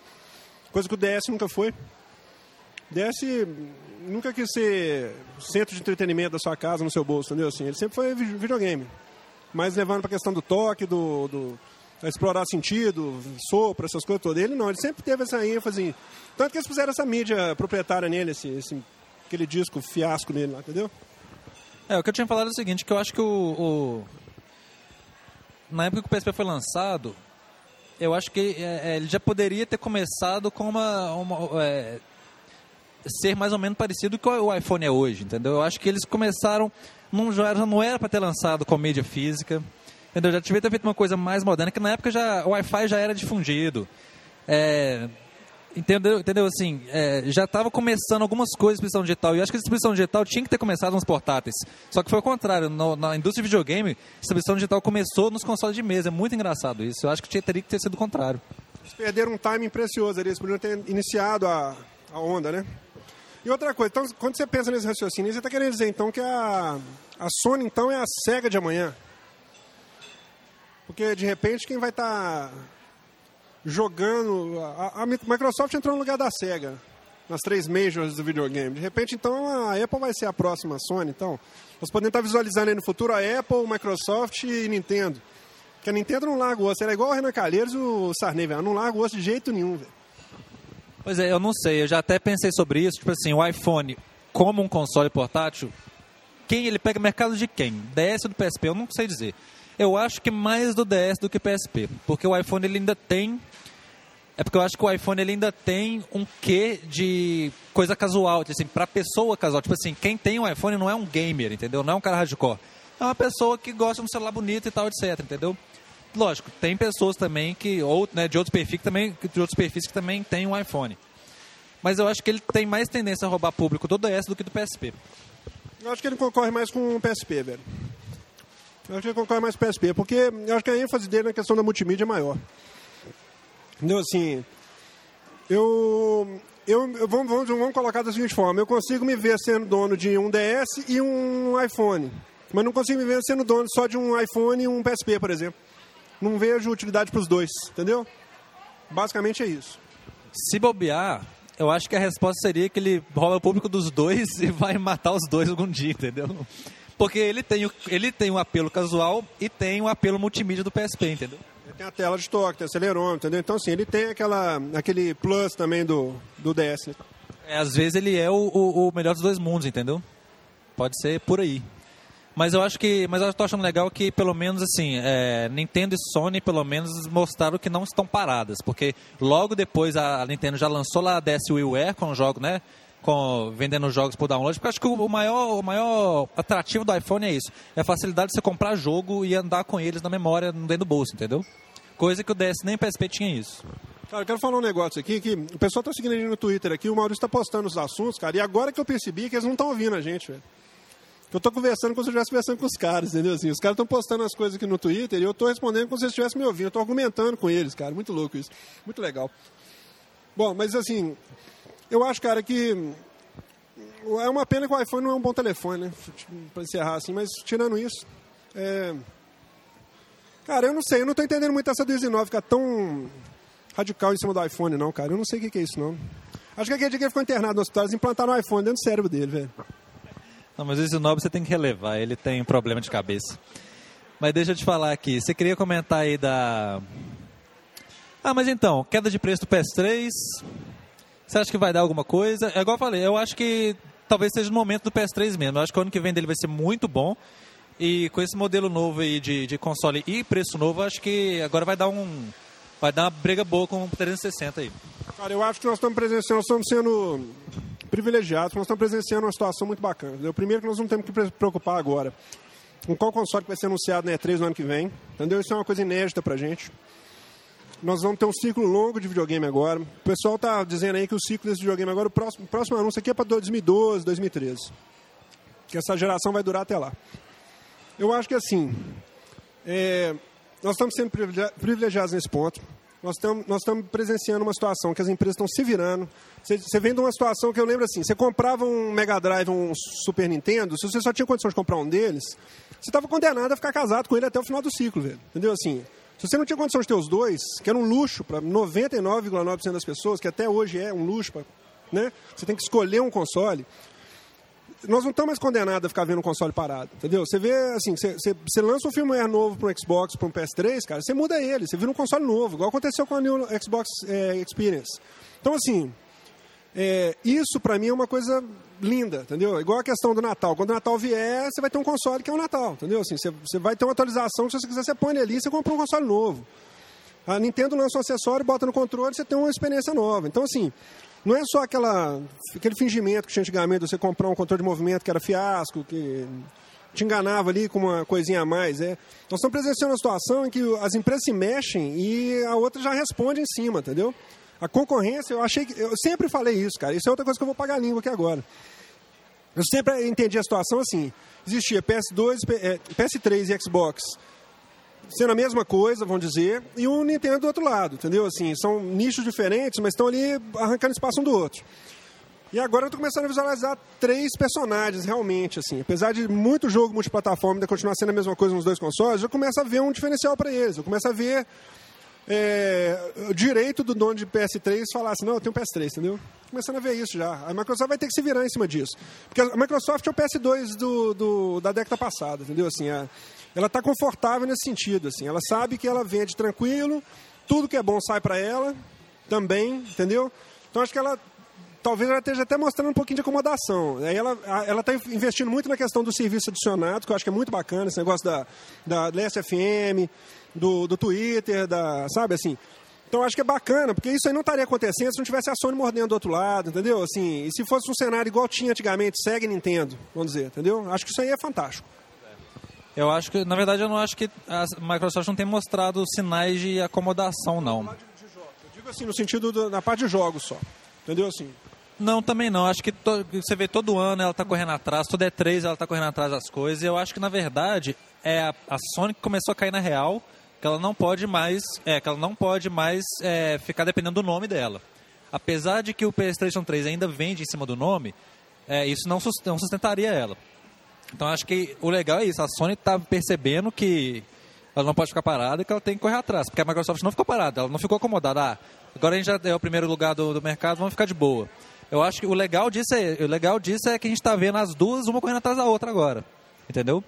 Coisa que o DS nunca foi. O DS nunca quis ser centro de entretenimento da sua casa, no seu bolso, entendeu? Assim, ele sempre foi videogame. Mas levando para a questão do toque, do, do explorar sentido, sopro, essas coisas todas. Ele não, ele sempre teve essa ênfase. Tanto que eles fizeram essa mídia proprietária nele, esse, esse aquele disco fiasco nele lá, entendeu? É, o que eu tinha falado é o seguinte, que eu acho que o, o... na época que o PSP foi lançado, eu acho que é, é, ele já poderia ter começado com uma, uma é, ser mais ou menos parecido com o iPhone é hoje, entendeu? Eu acho que eles começaram, não, já não era para ter lançado com mídia física, Entendeu? Já devia ter feito uma coisa mais moderna, que na época já, o Wi-Fi já era difundido. É, entendeu? Entendeu? Assim, é, já estava começando algumas coisas de distribuição digital. E eu acho que a distribuição digital tinha que ter começado nos portáteis. Só que foi o contrário. No, na indústria de videogame, a distribuição digital começou nos consoles de mesa. É muito engraçado isso. Eu acho que teria que ter sido o contrário. Eles perderam um timing precioso ali. Eles poderiam ter iniciado a, a onda, né? E outra coisa, então, quando você pensa nesse raciocínio, você está querendo dizer então que a, a Sony então é a SEGA de amanhã? Porque de repente quem vai estar tá jogando. A, a, Microsoft entrou no lugar da SEGA nas três majors do videogame. De repente, então, a Apple vai ser a próxima Sony. Então, nós podemos estar visualizando aí no futuro a Apple, Microsoft e Nintendo. Porque a Nintendo não larga o osso. Ela é igual o Renan Calheiros e o Sarney, velho. Não larga o osso de jeito nenhum, velho. Pois é, eu não sei. Eu já até pensei sobre isso. Tipo assim, o iPhone como um console portátil, quem ele pega mercado de quem? DS ou do PSP? Eu não sei dizer. Eu acho que mais do DS do que PSP, porque o iPhone ele ainda tem é porque eu acho que o iPhone ele ainda tem um quê de coisa casual, assim, para pessoa casual, tipo assim, quem tem um iPhone não é um gamer, entendeu? Não é um cara hardcore. é uma pessoa que gosta de um celular bonito e tal, etc, entendeu? Lógico, tem pessoas também que, ou né, de outros perfis que também, de outros perfis que também tem um iPhone. Mas eu acho que ele tem mais tendência a roubar público do DS do que do PSP. Eu acho que ele concorre mais com o PSP, velho. Eu acho que ele concorre mais PSP, porque eu acho que a ênfase dele na questão da multimídia é maior. Entendeu? Assim, eu, eu, eu vamos, vamos, vamos colocar da seguinte forma: eu consigo me ver sendo dono de um DS e um iPhone, mas não consigo me ver sendo dono só de um iPhone e um PSP, por exemplo. Não vejo utilidade para os dois, entendeu? Basicamente é isso. Se bobear, eu acho que a resposta seria que ele rouba o público dos dois e vai matar os dois algum dia, entendeu? Porque ele tem, o, ele tem um apelo casual e tem um apelo multimídia do PSP, entendeu? Ele tem a tela de toque, tem acelerômetro, entendeu? Então, assim, ele tem aquela, aquele plus também do, do DS. Né? É, às vezes ele é o, o, o melhor dos dois mundos, entendeu? Pode ser por aí. Mas eu acho que, mas eu tô achando legal que pelo menos assim, é, Nintendo e Sony pelo menos mostraram que não estão paradas, porque logo depois a, a Nintendo já lançou lá a DS WiiWare com o jogo, né? Com, vendendo jogos por download, porque acho que o maior, o maior atrativo do iPhone é isso, é a facilidade de você comprar jogo e andar com eles na memória dentro do bolso, entendeu? Coisa que o DS nem PSP tinha isso. Cara, eu quero falar um negócio aqui, que o pessoal tá seguindo a gente no Twitter aqui, o Maurício tá postando os assuntos, cara, e agora que eu percebi que eles não estão ouvindo a gente, velho. Eu tô conversando como se eu estivesse conversando com os caras, entendeu? Assim, os caras estão postando as coisas aqui no Twitter e eu tô respondendo como se eles estivessem me ouvindo. Eu tô argumentando com eles, cara. Muito louco isso. Muito legal. Bom, mas assim, eu acho, cara, que é uma pena que o iPhone não é um bom telefone, né? Pra encerrar assim, mas tirando isso, é... Cara, eu não sei, eu não tô entendendo muito essa do Easy 9 ficar tão radical em cima do iPhone, não, cara. Eu não sei o que, é isso, não. Acho que aquele dia que ele ficou internado no hospital, eles implantaram o iPhone dentro do cérebro dele, velho. Não, mas esse nobre você tem que relevar, ele tem problema de cabeça. Mas deixa eu te falar aqui, você queria comentar aí da... Ah, mas então, queda de preço do PS3, você acha que vai dar alguma coisa? É igual eu falei, eu acho que talvez seja o momento do PS3 mesmo. Eu acho que o ano que vem dele vai ser muito bom. E com esse modelo novo aí de, de console e preço novo, acho que agora vai dar um. Vai dar uma briga boa com o 360 aí. Cara, eu acho que nós estamos presenciando, nós estamos sendo privilegiados, nós estamos presenciando uma situação muito bacana. O primeiro que nós não temos que preocupar agora com qual console que vai ser anunciado na E3 no ano que vem. Entendeu? Isso é uma coisa inédita pra gente. Nós vamos ter um ciclo longo de videogame agora. O pessoal está dizendo aí que o ciclo desse videogame agora, o próximo, próximo anúncio aqui é para 2012, 2013. Que essa geração vai durar até lá. Eu acho que assim, é, nós estamos sendo privilegiados nesse ponto nós estamos, nós estamos presenciando uma situação que as empresas estão se virando. Você, você vem de uma situação que eu lembro assim: você comprava um Mega Drive, um Super Nintendo, se você só tinha condições de comprar um deles, você estava condenado a ficar casado com ele até o final do ciclo, velho. Entendeu? Assim, se você não tinha condições de ter os dois, que era um luxo para 99,9% das pessoas, que até hoje é um luxo, pra, né? Você tem que escolher um console nós não estamos mais condenados a ficar vendo um console parado, entendeu? Você vê, assim, você, você, você lança um firmware novo para um Xbox, para um PS3, cara, você muda ele, você vira um console novo, igual aconteceu com a New Xbox é, Experience. Então, assim, é, isso para mim é uma coisa linda, entendeu? Igual a questão do Natal. Quando o Natal vier, você vai ter um console que é o Natal, entendeu? Assim, você, você vai ter uma atualização se você quiser, você põe ali e você compra um console novo. A Nintendo lança um acessório, bota no controle, você tem uma experiência nova. Então, assim, não é só aquela, aquele fingimento que tinha antigamente, você comprar um controle de movimento que era fiasco, que te enganava ali com uma coisinha a mais. É. Nós estamos presenciando uma situação em que as empresas se mexem e a outra já responde em cima, entendeu? A concorrência, eu achei que. Eu sempre falei isso, cara. Isso é outra coisa que eu vou pagar a língua aqui agora. Eu sempre entendi a situação assim. Existia PS2, PS3 e Xbox sendo a mesma coisa, vamos dizer, e o Nintendo do outro lado, entendeu? Assim, são nichos diferentes, mas estão ali arrancando espaço um do outro. E agora eu estou começando a visualizar três personagens, realmente, assim. Apesar de muito jogo multiplataforma ainda continuar sendo a mesma coisa nos dois consoles, eu começo a ver um diferencial para eles. Eu começo a ver é, direito do dono de PS3 falar assim, não, eu tenho PS3, entendeu? Começando a ver isso já. A Microsoft vai ter que se virar em cima disso. Porque a Microsoft é o PS2 do, do da década passada, entendeu? Assim, a, ela está confortável nesse sentido. Assim. Ela sabe que ela vende tranquilo, tudo que é bom sai para ela também, entendeu? Então acho que ela talvez ela esteja até mostrando um pouquinho de acomodação. Ela ela está investindo muito na questão do serviço adicionado, que eu acho que é muito bacana, esse negócio da da Last FM, do, do Twitter, da sabe assim. Então acho que é bacana, porque isso aí não estaria acontecendo se não tivesse a Sony mordendo do outro lado, entendeu? Assim, e se fosse um cenário igual tinha antigamente, segue Nintendo, vamos dizer, entendeu? Acho que isso aí é fantástico. Eu acho que, na verdade, eu não acho que a Microsoft não tem mostrado sinais de acomodação, não. Eu digo assim, no sentido do, na parte de jogos só. Entendeu assim? Não, também não. Acho que to, você vê todo ano ela está correndo atrás, todo E3 ela está correndo atrás das coisas. E eu acho que, na verdade, é a, a Sony que começou a cair na real, que ela não pode mais, é, que ela não pode mais é, ficar dependendo do nome dela. Apesar de que o PlayStation 3 ainda vende em cima do nome, é, isso não, sustentaria ela. Então acho que o legal é isso, a Sony está percebendo que ela não pode ficar parada e que ela tem que correr atrás, porque a Microsoft não ficou parada, ela não ficou acomodada. Ah, agora a gente já é o primeiro lugar do, do mercado, vamos ficar de boa. Eu acho que o legal disso é, o legal disso é que a gente está vendo as duas, uma correndo atrás da outra agora. Entendeu?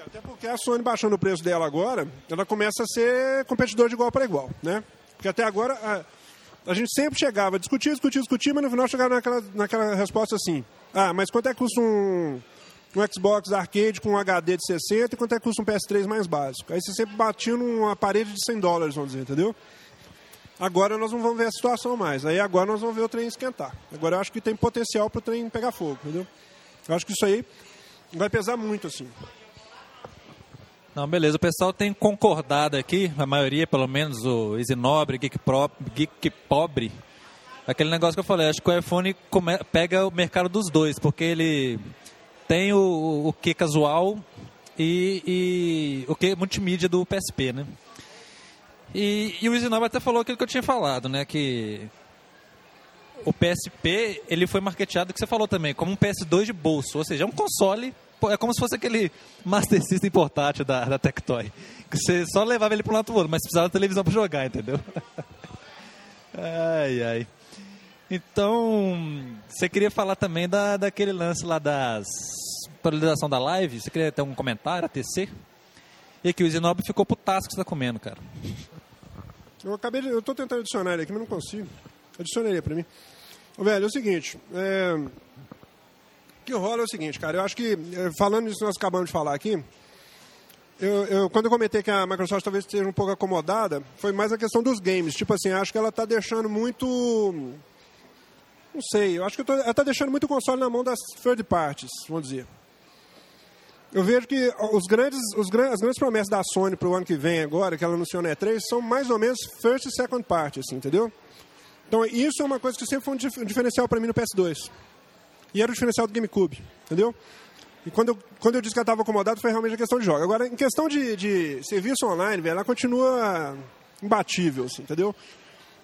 É, até porque a Sony baixando o preço dela agora, ela começa a ser competidor de igual para igual, né? Porque até agora a, a gente sempre chegava, discutia, discutia, discutia, mas no final chegava naquela, naquela resposta assim: ah, mas quanto é que custa um, um Xbox Arcade com um HD de 60 e quanto é que custa um PS3 mais básico? Aí você sempre batia numa parede de 100 dólares, vamos dizer, entendeu? Agora nós não vamos ver a situação mais. Aí agora nós vamos ver o trem esquentar. Agora eu acho que tem potencial para o trem pegar fogo, entendeu? Eu acho que isso aí vai pesar muito, assim. Não, beleza. O pessoal tem concordado aqui, a maioria, pelo menos, o Easy Nobre, Geek, Geek Pobre. Aquele negócio que eu falei, acho que o iPhone come, pega o mercado dos dois, porque ele tem o, o que casual e, e o que multimídia do PSP, né? E, e o Isinobre até falou aquilo que eu tinha falado, né? Que o PSP ele foi marketeado, que você falou também, como um PS2 de bolso. Ou seja, é um console, é como se fosse aquele Master System portátil da, da Tectoy. Que você só levava ele para um lado do outro, mas precisava da televisão para jogar, entendeu? ai, ai. Então, você queria falar também da, daquele lance lá das atualização da live? Você queria ter um comentário, a TC? E aqui, o Isinobre ficou putasco que você tá comendo, cara. Eu acabei eu tô tentando adicionar ele aqui, mas não consigo. Adiciona ele para mim. Velho, é o seguinte, é, que rola é o seguinte, cara, eu acho que, é, falando disso que nós acabamos de falar aqui, eu, eu, quando eu comentei que a Microsoft talvez esteja um pouco acomodada, foi mais a questão dos games. Tipo assim, acho que ela está deixando muito. Não sei, eu acho que tô, ela está deixando muito console na mão das third parties, vamos dizer eu vejo que os grandes, os, as grandes promessas da Sony para o ano que vem agora, que ela anunciou na E3, são mais ou menos first e second party, assim, entendeu? Então isso é uma coisa que sempre foi um diferencial para mim no PS2. E era o diferencial do GameCube, entendeu? E quando eu, quando eu disse que ela estava acomodada, foi realmente a questão de jogo. Agora, em questão de, de serviço online, ela continua imbatível, assim, entendeu?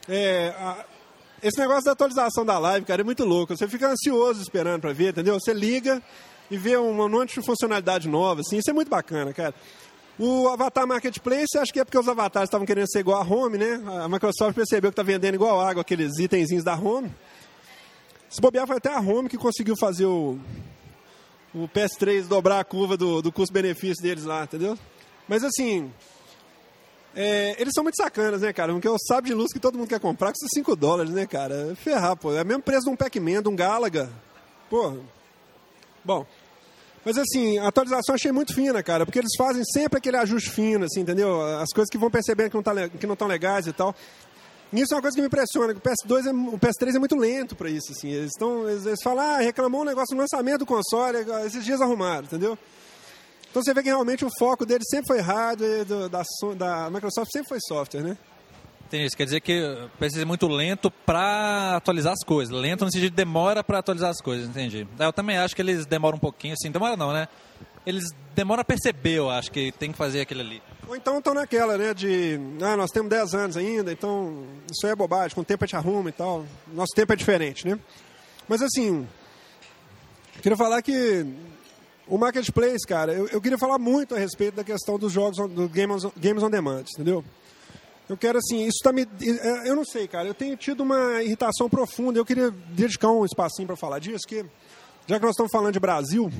É, a, esse negócio da atualização da live, cara, é muito louco. Você fica ansioso esperando para ver, entendeu? Você liga, e ver uma monte de funcionalidade nova, assim, isso é muito bacana, cara. O Avatar Marketplace, acho que é porque os avatares estavam querendo ser igual a Home, né? A Microsoft percebeu que está vendendo igual água aqueles itenzinhos da Home. Se bobear, foi até a Home que conseguiu fazer o, o PS3 dobrar a curva do, do custo-benefício deles lá, entendeu? Mas assim, é, eles são muito sacanas, né, cara? Porque é o sábio de luz que todo mundo quer comprar custa 5 dólares, né, cara? Ferrar, pô. É o mesmo preço de um Pac-Man, de um Galaga. Pô, Bom, mas assim, a atualização achei muito fina, cara, porque eles fazem sempre aquele ajuste fino, assim, entendeu? As coisas que vão percebendo que não, tá, que não estão legais e tal. Isso é uma coisa que me impressiona, que o PS2 é, o PS3 é muito lento para isso, assim. Eles, tão, eles, eles falam, ah, reclamou um negócio no lançamento do console, esses dias arrumaram, entendeu? Então você vê que realmente o foco deles sempre foi hardware, da, da Microsoft sempre foi software, né? Entendi. Isso quer dizer que precisa ser muito lento para atualizar as coisas. Lento no sentido de demora para atualizar as coisas, entendi. É, eu também acho que eles demoram um pouquinho, assim, demora não, né? Eles demoram a perceber, eu acho, que tem que fazer aquilo ali. Ou então estão naquela, né, de, ah, nós temos 10 anos ainda, então isso aí é bobagem, com o tempo a gente arruma e tal. Nosso tempo é diferente, né? Mas assim, queria falar que o Marketplace, cara, eu, eu queria falar muito a respeito da questão dos jogos, do Games Games on Demand, entendeu? Eu quero assim, isso está me. É, eu não sei, cara. Eu tenho tido uma irritação profunda. Eu queria dedicar um espacinho para falar disso, que já que nós estamos falando de Brasil,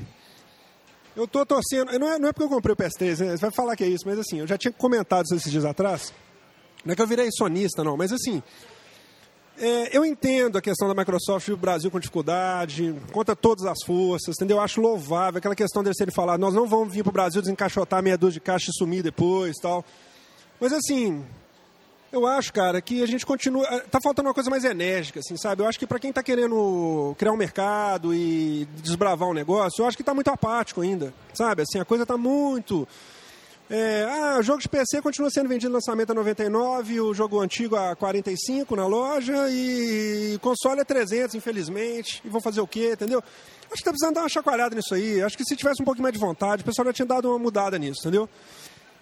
eu estou torcendo. Não é, não é porque eu comprei o PS3, né? Você vai falar que é isso, mas assim, eu já tinha comentado isso esses dias atrás. Não é que eu virei sonista, não, mas assim. É, eu entendo a questão da Microsoft e o Brasil com dificuldade, contra todas as forças, entendeu? Eu acho louvável aquela questão deles terem falado, nós não vamos vir para o Brasil desencaixotar meia dúzia de caixa e sumir depois tal. Mas assim, Eu acho, cara, que a gente continua. eh, Tá faltando uma coisa mais enérgica, assim, sabe? Eu acho que para quem tá querendo criar um mercado e desbravar um negócio, eu acho que tá muito apático ainda, sabe? Assim, a coisa tá muito. É, ah, o jogo de PC continua sendo vendido no lançamento a 99, o jogo antigo a 45 na loja e console é 300, infelizmente. E vão fazer o quê, entendeu? Acho que tá precisando dar uma chacoalhada nisso aí. Acho que se tivesse um pouquinho mais de vontade, o pessoal já tinha dado uma mudada nisso, entendeu?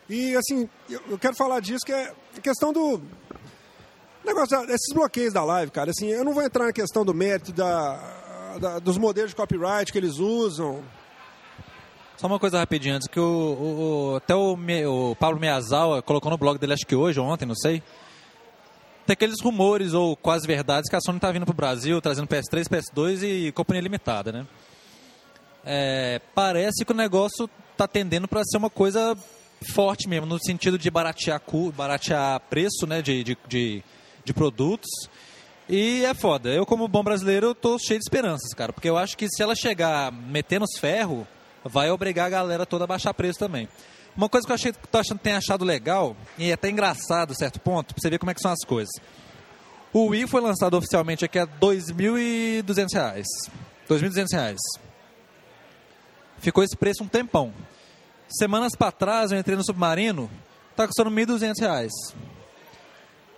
E assim, eu quero falar disso, que é a questão do. Negócio desses bloqueios da live, cara. Assim, eu não vou entrar na questão do mérito da, da- dos modelos de copyright que eles usam. Só uma coisa rapidinho antes, que o, o- o- até o, o Pablo Miyazawa colocou no blog dele, acho que hoje ou ontem, não sei. Tem aqueles rumores ou quase verdades que a Sony tá vindo pro Brasil, trazendo PS3, PS2 e companhia limitada, né? É, parece que o negócio tá tendendo para ser uma coisa forte mesmo, no sentido de baratear, baratear preço né, de, de, de, de produtos. E é foda. Eu, como bom brasileiro, eu tô cheio de esperanças, cara. Porque eu acho que se ela chegar metendo os ferros, vai obrigar a galera toda a baixar preço também. Uma coisa que eu achei, tô achando, tenho achado legal, e é até engraçado a certo ponto, pra você ver como é que são as coisas. O Wii foi lançado oficialmente aqui a 2.200 reais. 2.200 reais. Ficou esse preço um tempão. Semanas para trás eu entrei no Submarino, tá custando 1.200 reais.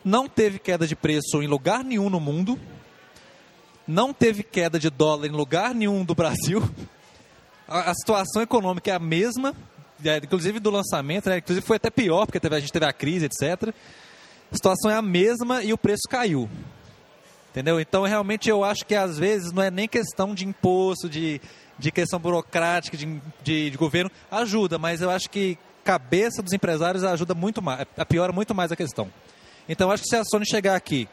Não teve queda de preço em lugar nenhum no mundo. Não teve queda de dólar em lugar nenhum do Brasil. A, a situação econômica é a mesma, é, inclusive do lançamento, né? inclusive foi até pior, porque teve- a gente teve a crise, etc. A situação é a mesma e o preço caiu. Entendeu? Então, realmente, eu acho que às vezes não é nem questão de imposto, de, de questão burocrática, de, de, de governo. Ajuda, mas eu acho que cabeça dos empresários ajuda muito mais, piora muito mais a questão. Então, acho que se a Sony chegar aqui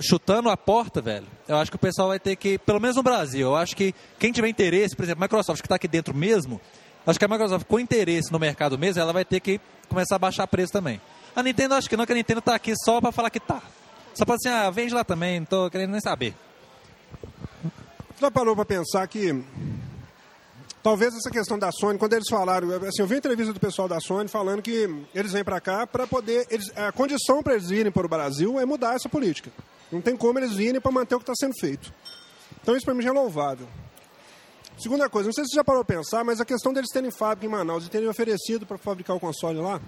chutando a porta, velho, eu acho que o pessoal vai ter que, pelo menos no Brasil, eu acho que quem tiver interesse, por exemplo, a Microsoft que está aqui dentro mesmo, acho que a Microsoft com interesse no mercado mesmo, ela vai ter que começar a baixar preço também. A Nintendo, acho que não, que a Nintendo tá aqui só para falar que tá. Só para assim, ah, vende lá também, não tô querendo nem saber. Já parou para pensar que talvez essa questão da Sony, quando eles falaram, assim, eu vi entrevista do pessoal da Sony falando que eles vêm para cá para poder, eles, a condição para eles virem para o Brasil é mudar essa política. Não tem como eles virem para manter o que está sendo feito. Então isso para mim já é louvável. Segunda coisa, não sei se você já parou para pensar, mas a questão deles terem fábrica em Manaus e terem oferecido para fabricar o console lá,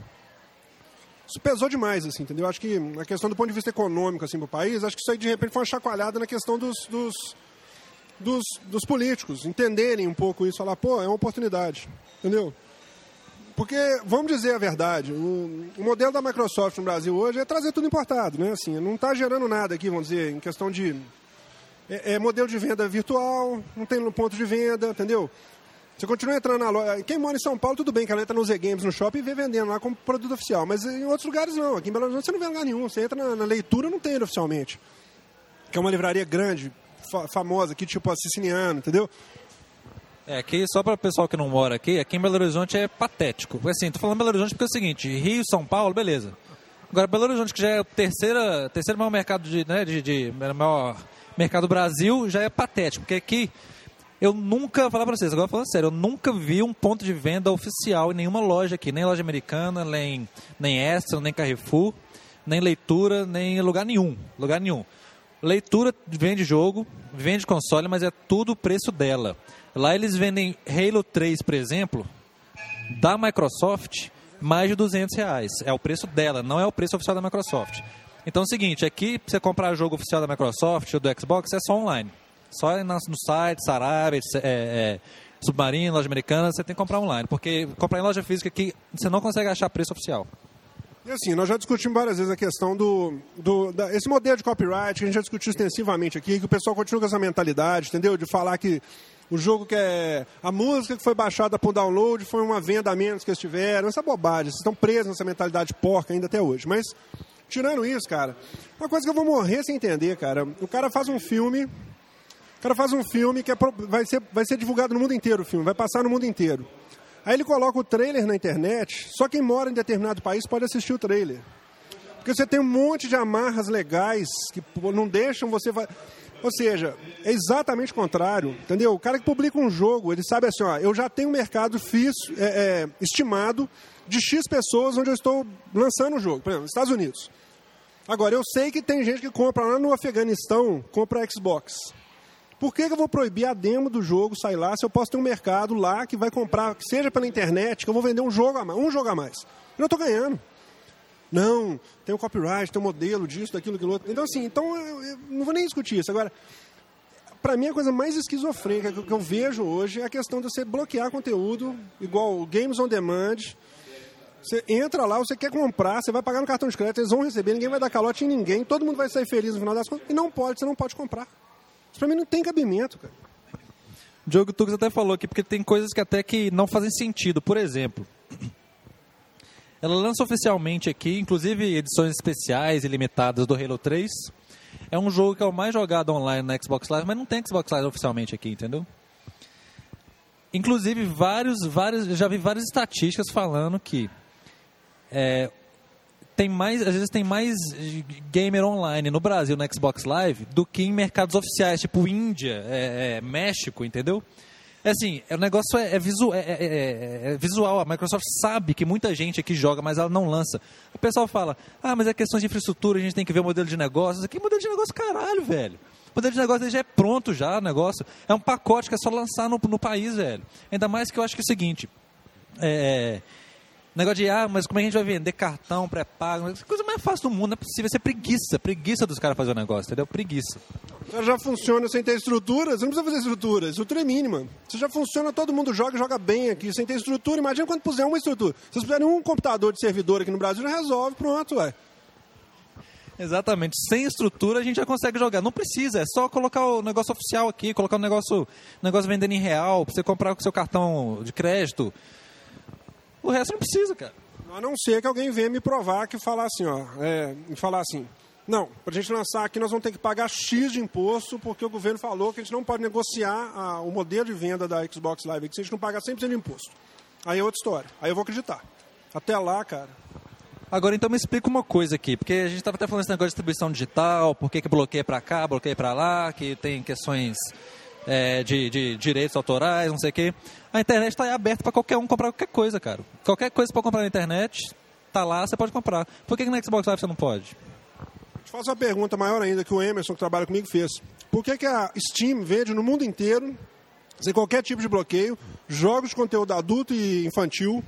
isso pesou demais, assim, entendeu? Acho que a questão do ponto de vista econômico, assim, para o país, acho que isso aí de repente foi uma chacoalhada na questão dos, dos dos, dos políticos entenderem um pouco isso, falar, pô, é uma oportunidade, entendeu? Porque, vamos dizer a verdade, o, o modelo da Microsoft no Brasil hoje é trazer tudo importado, né? Assim, não está gerando nada aqui, vamos dizer, em questão de... É, é modelo de venda virtual, não tem ponto de venda, entendeu? Você continua entrando na loja. Quem mora em São Paulo, tudo bem, que ela entra no Z Games no shopping e vê vendendo lá como produto oficial. Mas em outros lugares não. Aqui em Belo Horizonte você não vê lugar nenhum. Você entra na, na leitura, não tem oficialmente. Que é uma livraria grande, famosa aqui, tipo a Siciliano, entendeu? É, aqui, só para o pessoal que não mora aqui, aqui em Belo Horizonte é patético. Assim, tô falando Belo Horizonte porque é o seguinte, Rio, São Paulo, beleza. Agora, Belo Horizonte, que já é o terceira, terceiro maior mercado de, né, de, de maior mercado do Brasil, já é patético. Porque aqui, eu nunca, falar para vocês, agora falando sério, eu nunca vi um ponto de venda oficial em nenhuma loja aqui, nem loja americana, nem, nem Extra, nem Carrefour, nem leitura, nem lugar nenhum, lugar nenhum. Leitura vende jogo, vende console, mas é tudo o preço dela. Lá eles vendem Halo 3, por exemplo, da Microsoft, mais de 200 reais. É o preço dela, não é o preço oficial da Microsoft. Então é o seguinte, aqui pra você comprar jogo oficial da Microsoft ou do Xbox é só online. Só no site, Sarabia, é, é, Submarino, loja americana, você tem que comprar online. Porque comprar em loja física aqui, você não consegue achar preço oficial. Assim, nós já discutimos várias vezes a questão do, do da, esse modelo de copyright, que a gente já discutiu extensivamente aqui, que o pessoal continua com essa mentalidade, entendeu? De falar que o jogo que é. A música que foi baixada por download foi uma venda a menos que eles tiveram. Essa bobagem. Vocês estão presos nessa mentalidade porca ainda até hoje. Mas, tirando isso, cara, uma coisa que eu vou morrer sem entender, cara. O cara faz um filme. O cara faz um filme que é vai, ser, vai ser divulgado no mundo inteiro o filme, vai passar no mundo inteiro. Aí ele coloca o trailer na internet, só quem mora em determinado país pode assistir o trailer. Porque você tem um monte de amarras legais que não deixam você. Ou seja, é exatamente o contrário, entendeu? O cara que publica um jogo, ele sabe assim, ó, eu já tenho um mercado fiz, é, é, estimado de X pessoas onde eu estou lançando o jogo. Por exemplo, Estados Unidos. Agora, eu sei que tem gente que compra lá no Afeganistão, compra Xbox. Por que, que eu vou proibir a demo do jogo sair lá se eu posso ter um mercado lá que vai comprar, seja pela internet, que eu vou vender um jogo a mais, um jogo a mais? Eu estou ganhando. Não, tem o um copyright, tem o um modelo disso, daquilo, daquilo outro. Então, assim, então eu, eu não vou nem discutir isso. Agora, para mim, a coisa mais esquizofrênica que eu vejo hoje é a questão de você bloquear conteúdo, igual Games on Demand. Você entra lá, você quer comprar, você vai pagar no cartão de crédito, eles vão receber, ninguém vai dar calote em ninguém, todo mundo vai sair feliz no final das contas, e não pode, você não pode comprar. Isso pra mim não tem cabimento, cara. O Diogo Tux até falou aqui, porque tem coisas que até que não fazem sentido. Por exemplo, ela lança oficialmente aqui, inclusive edições especiais e limitadas do Halo 3. É um jogo que é o mais jogado online na Xbox Live, mas não tem Xbox Live oficialmente aqui, entendeu? Inclusive, vários, vários, já vi várias estatísticas falando que é, tem mais, às vezes tem mais gamer online no Brasil, no Xbox Live, do que em mercados oficiais, tipo Índia, é, é, México, entendeu? É assim, o negócio é, é, visu, é, é, é, visual. A Microsoft sabe que muita gente aqui joga, mas ela não lança. O pessoal fala, ah, mas é questão de infraestrutura, a gente tem que ver o modelo de negócios. Aqui modelo de negócio caralho, velho. O modelo de negócio já é pronto já, o negócio. É um pacote que é só lançar no, no país, velho. Ainda mais que eu acho que é o seguinte, é Negócio de, ah, mas como é que a gente vai vender cartão pré-pago? Coisa mais fácil do mundo, não é possível. Isso é preguiça. Preguiça dos caras fazer o negócio, entendeu? Preguiça. Já funciona sem ter estrutura, você não precisa fazer estrutura. Estrutura é mínima. Você já funciona, todo mundo joga joga bem aqui, sem ter estrutura. Imagina quando puser uma estrutura. Se vocês puserem um computador de servidor aqui no Brasil, já resolve, pronto, ué. Exatamente. Sem estrutura a gente já consegue jogar. Não precisa, é só colocar o negócio oficial aqui, colocar o negócio, negócio vendendo em real, pra você comprar com o seu cartão de crédito. O resto não precisa, cara. A não ser que alguém venha me provar que falar assim, ó, é, falar assim, não, para a gente lançar aqui nós vamos ter que pagar X de imposto, porque o governo falou que a gente não pode negociar a, o modelo de venda da Xbox Live se a gente não pagar 100% de imposto. Aí é outra história. Aí eu vou acreditar. Até lá, cara. Agora, então me explica uma coisa aqui, porque a gente estava até falando esse negócio de distribuição digital, por que, que bloqueia para cá, bloqueia para lá, que tem questões é, de, de, direitos autorais, não sei o quê. A internet está aberta para qualquer um comprar qualquer coisa, cara. Qualquer coisa que você pode comprar na internet, tá lá, você pode comprar. Por que, que no Xbox Live você não pode? Te faço uma pergunta maior ainda que o Emerson, que trabalha comigo, fez. Por que, que a Steam vende no mundo inteiro, sem qualquer tipo de bloqueio, jogos de conteúdo adulto e infantil,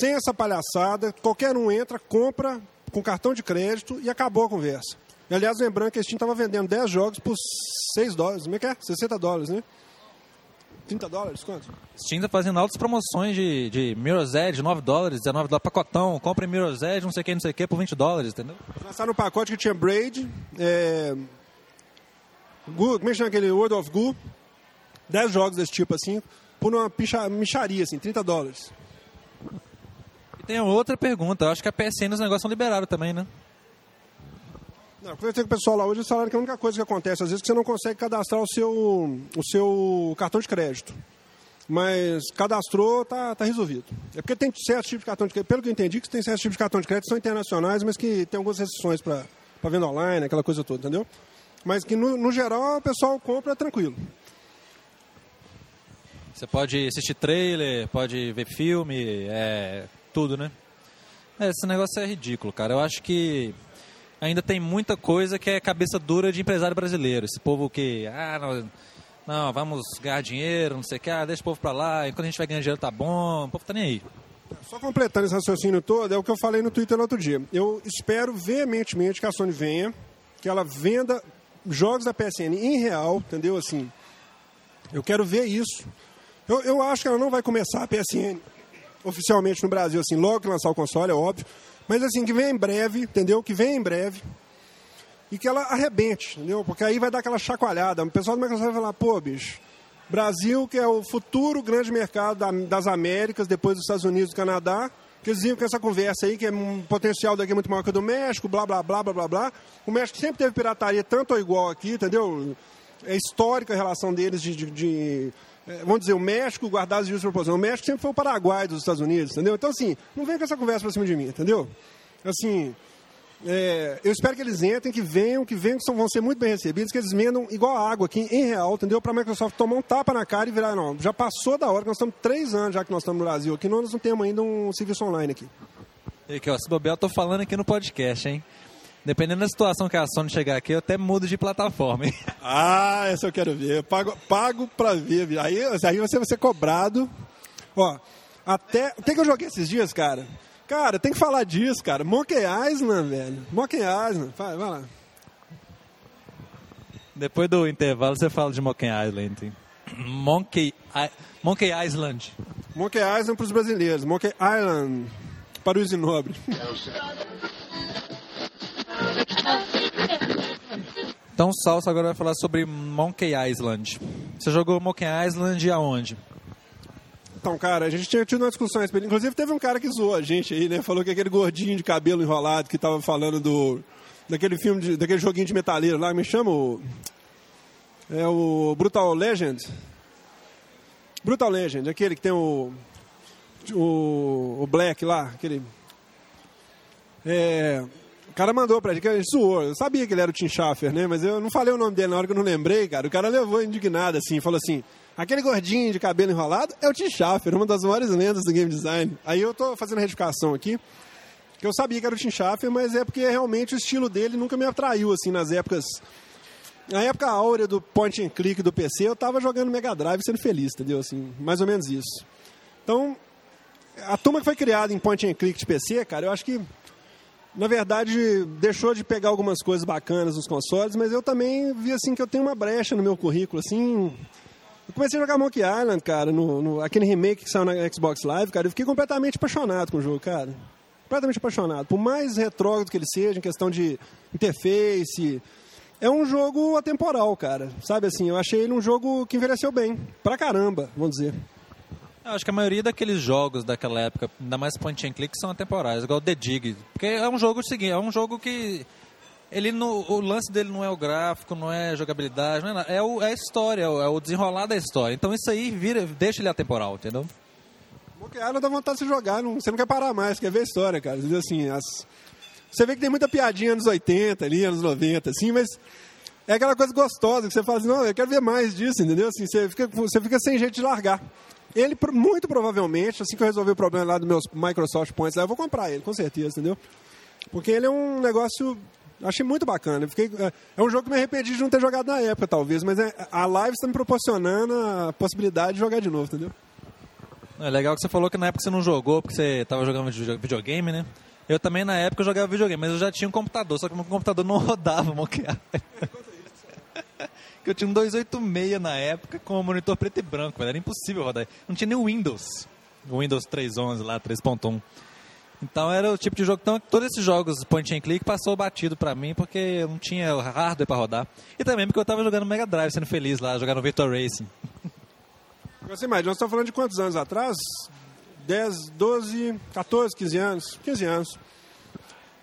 sem essa palhaçada, qualquer um entra, compra com cartão de crédito e acabou a conversa. E, aliás, lembrando que a Steam estava vendendo 10 jogos por 6 dólares, como é que é? 60 dólares, né? 30 dólares, quanto? Steam está fazendo altas promoções de, de Mirror's Edge, 9 dólares, 19 dólares, pacotão, compra Mirror's Edge, não sei o que, não sei o que, por 20 dólares, entendeu? Lançaram um pacote que tinha Braid, é... Goo, como é que chama aquele World of Goo? 10 jogos desse tipo, assim, por uma picha, micharia, assim, 30 dólares. E tem outra pergunta, eu acho que a PSN os negócios são liberados também, né? Não, conversei com o pessoal lá hoje, eles falaram que a única coisa que acontece, às vezes, é que você não consegue cadastrar o seu, o seu cartão de crédito. Mas cadastrou, tá, tá resolvido. É porque tem certos tipos de cartão de crédito, pelo que eu entendi, que tem certos tipos de cartão de crédito que são internacionais, mas que tem algumas restrições para venda online, aquela coisa toda, entendeu? Mas que, no, no geral, o pessoal compra tranquilo. Você pode assistir trailer, pode ver filme, é, tudo, né? É, esse negócio é ridículo, cara. Eu acho que ainda tem muita coisa que é cabeça dura de empresário brasileiro. Esse povo que, ah, não, não vamos ganhar dinheiro, não sei o que, ah, deixa o povo pra lá, enquanto a gente vai ganhar dinheiro tá bom, o povo tá nem aí. Só completando esse raciocínio todo, é o que eu falei no Twitter no outro dia. Eu espero veementemente que a Sony venha, que ela venda jogos da PSN em real, entendeu? Assim, eu quero ver isso. Eu, eu acho que ela não vai começar a PSN oficialmente no Brasil, assim, logo que lançar o console, é óbvio. Mas assim, que venha em breve, entendeu? Que venha em breve. E que ela arrebente, entendeu? Porque aí vai dar aquela chacoalhada. O pessoal do Microsoft vai falar, pô, bicho, Brasil, que é o futuro grande mercado das Américas, depois dos Estados Unidos e do Canadá, que eles iam com essa conversa aí, que é um potencial daqui muito maior que o do México, blá, blá, blá, blá, blá, blá. O México sempre teve pirataria tanto ou igual aqui, entendeu? É histórica a relação deles de, de, de vamos dizer, o México guardar as de proporção. O México sempre foi o Paraguai dos Estados Unidos, entendeu? Então, assim, não vem com essa conversa pra cima de mim, entendeu? Assim, É, eu espero que eles entrem, que venham, que venham, que são, vão ser muito bem recebidos, que eles vendam igual a água aqui em real, entendeu? Para a Microsoft tomar um tapa na cara e virar, não, já passou da hora, que nós estamos três anos já que nós estamos no Brasil aqui, nós não temos ainda um serviço online aqui. E aqui, ó, se bobear, eu tô falando aqui no podcast, hein? Dependendo da situação que a Sony chegar aqui, eu até mudo de plataforma, hein? Ah, essa eu quero ver. Eu pago, pago pra ver. Aí, aí você vai ser cobrado. Ó, até. O que, que eu joguei esses dias, cara? Cara, tem que falar disso, cara. Monkey Island, velho. Monkey Island. Vai, vai lá. Depois do intervalo, você fala de Monkey Island. hein? Monkey, I- Monkey Island. Monkey Island para os brasileiros. Monkey Island para o Isinobre. Então o Salso agora vai falar sobre Monkey Island. Você jogou Monkey Island aonde? Então, cara, a gente tinha tido uma discussão a. Inclusive, teve um cara que zoou a gente aí, né? Falou que aquele gordinho de cabelo enrolado que tava falando do. daquele filme, de, daquele joguinho de metaleiro lá, me chama o. É o Brutal Legend. Brutal Legend, aquele que tem o. O, o Black lá, aquele. É. O cara mandou pra gente, que a gente zoou. Eu sabia que ele era o Tim Schafer, né? Mas eu não falei o nome dele na hora que eu não lembrei, cara. O cara levou indignado assim, falou assim: aquele gordinho de cabelo enrolado é o Tim Schafer, uma das maiores lendas do game design. Aí eu tô fazendo a retificação aqui, que eu sabia que era o Tim Schafer, mas é porque realmente o estilo dele nunca me atraiu, assim, nas épocas. Na época áurea do point and click do PC, eu tava jogando Mega Drive sendo feliz, entendeu? Assim, mais ou menos isso. Então, a turma que foi criada em point and click de PC, cara, eu acho que na verdade, deixou de pegar algumas coisas bacanas nos consoles, mas eu também vi assim que eu tenho uma brecha no meu currículo, assim. Eu comecei a jogar Monkey Island, cara, no, no- aquele remake que saiu na Xbox Live, cara, eu fiquei completamente apaixonado com o jogo, cara. Completamente apaixonado. Por mais retrógrado que ele seja, em questão de interface, é um jogo atemporal, cara. Sabe assim, eu achei ele um jogo que envelheceu bem. Pra caramba, vamos dizer. Eu acho que a maioria daqueles jogos daquela época, ainda mais point and click, são atemporais, igual The Dig. Porque é um jogo seguinte, é um jogo que. Ele no, o lance dele não é o gráfico, não é jogabilidade, não é. É, o, é a história, é o, é o desenrolar da história. Então isso aí vira, deixa ele atemporal, entendeu? Monkey Island dá vontade de jogar, não- você não quer parar mais, quer ver a história, cara. Assim, as- você vê que tem muita piadinha anos 80 ali, anos 90, assim, mas é aquela coisa gostosa que você fala assim, não, eu quero ver mais disso, entendeu? Assim, você fica, você fica sem jeito de largar. Ele, muito provavelmente, assim que eu resolver o problema lá dos meus Microsoft Points, lá, eu vou comprar ele, com certeza, entendeu? Porque ele é um negócio. Achei muito bacana. Eu Fiquei, é, é um jogo que me arrependi de não ter jogado na época, talvez, mas é, a live está me proporcionando a possibilidade de jogar de novo, entendeu? É legal que você falou que na época você não jogou, porque você estava jogando video- videogame, né? Eu também na época eu jogava videogame, mas eu já tinha um computador, só que meu computador não rodava Island. Que eu tinha um 286 na época com um monitor preto e branco, velho. Era impossível rodar. Não tinha nem o Windows. O Windows 3.11 lá, 3.1. Então era o tipo de jogo. Então, todos esses jogos point and click passou batido pra mim porque eu não tinha hardware pra rodar. E também porque eu tava jogando Mega Drive, sendo feliz lá, jogando Virtua Racing. Você imagina, nós estamos falando de quantos anos atrás? 10, 12, 14, 15 anos. 15 anos.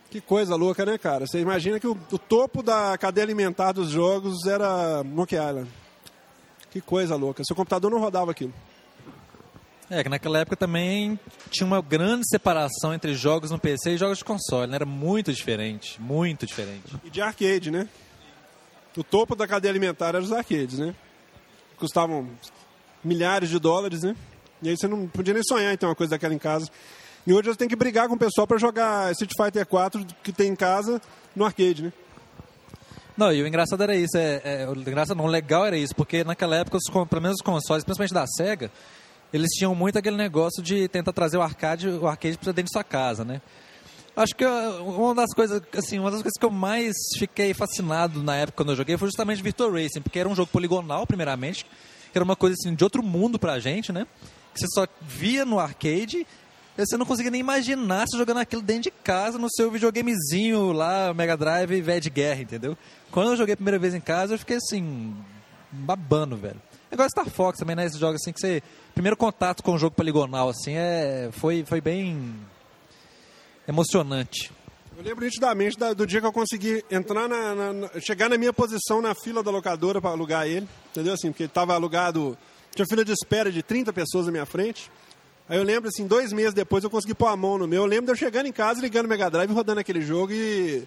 Que coisa louca, né, cara? Você imagina que o, o topo da cadeia alimentar dos jogos era Monkey Island. Que coisa louca. Seu computador não rodava aquilo. É, que naquela época também tinha uma grande separação entre jogos no PC e jogos de console, né? Era muito diferente, muito diferente. E de arcade, né? O topo da cadeia alimentar era os arcades, né? Custavam milhares de dólares, né? E aí você não podia nem sonhar em ter uma coisa daquela em casa. E hoje você tem que brigar com o pessoal para jogar Street Fighter 4 que tem em casa no arcade, né? Não, e o engraçado era isso, é, é, o engraçado não, o legal era isso, porque naquela época, os, pelo menos os consoles, principalmente da SEGA, eles tinham muito aquele negócio de tentar trazer o arcade, o arcade para dentro de sua casa, né? Acho que uh, uma das coisas, assim, uma das coisas que eu mais fiquei fascinado na época quando eu joguei foi justamente Virtua Racing, porque era um jogo poligonal, primeiramente, que era uma coisa assim de outro mundo pra gente, né? Que você só via no arcade, você não conseguia nem imaginar se jogando aquilo dentro de casa no seu videogamezinho lá, Mega Drive velho de guerra, entendeu? Quando eu joguei a primeira vez em casa, eu fiquei assim, babando, velho. Agora Star Fox também, né? Esses jogos assim que você. Primeiro contato com o jogo poligonal, assim, é, foi, foi bem emocionante. Eu lembro nitidamente da- do dia que eu consegui entrar na, na- na- chegar na minha posição na fila da locadora para alugar ele, entendeu? Assim, porque ele estava alugado, tinha fila de espera de 30 pessoas na minha frente. Aí eu lembro, assim, dois meses depois eu consegui pôr a mão no meu. Eu lembro de eu chegando em casa, ligando o Mega Drive, rodando aquele jogo e.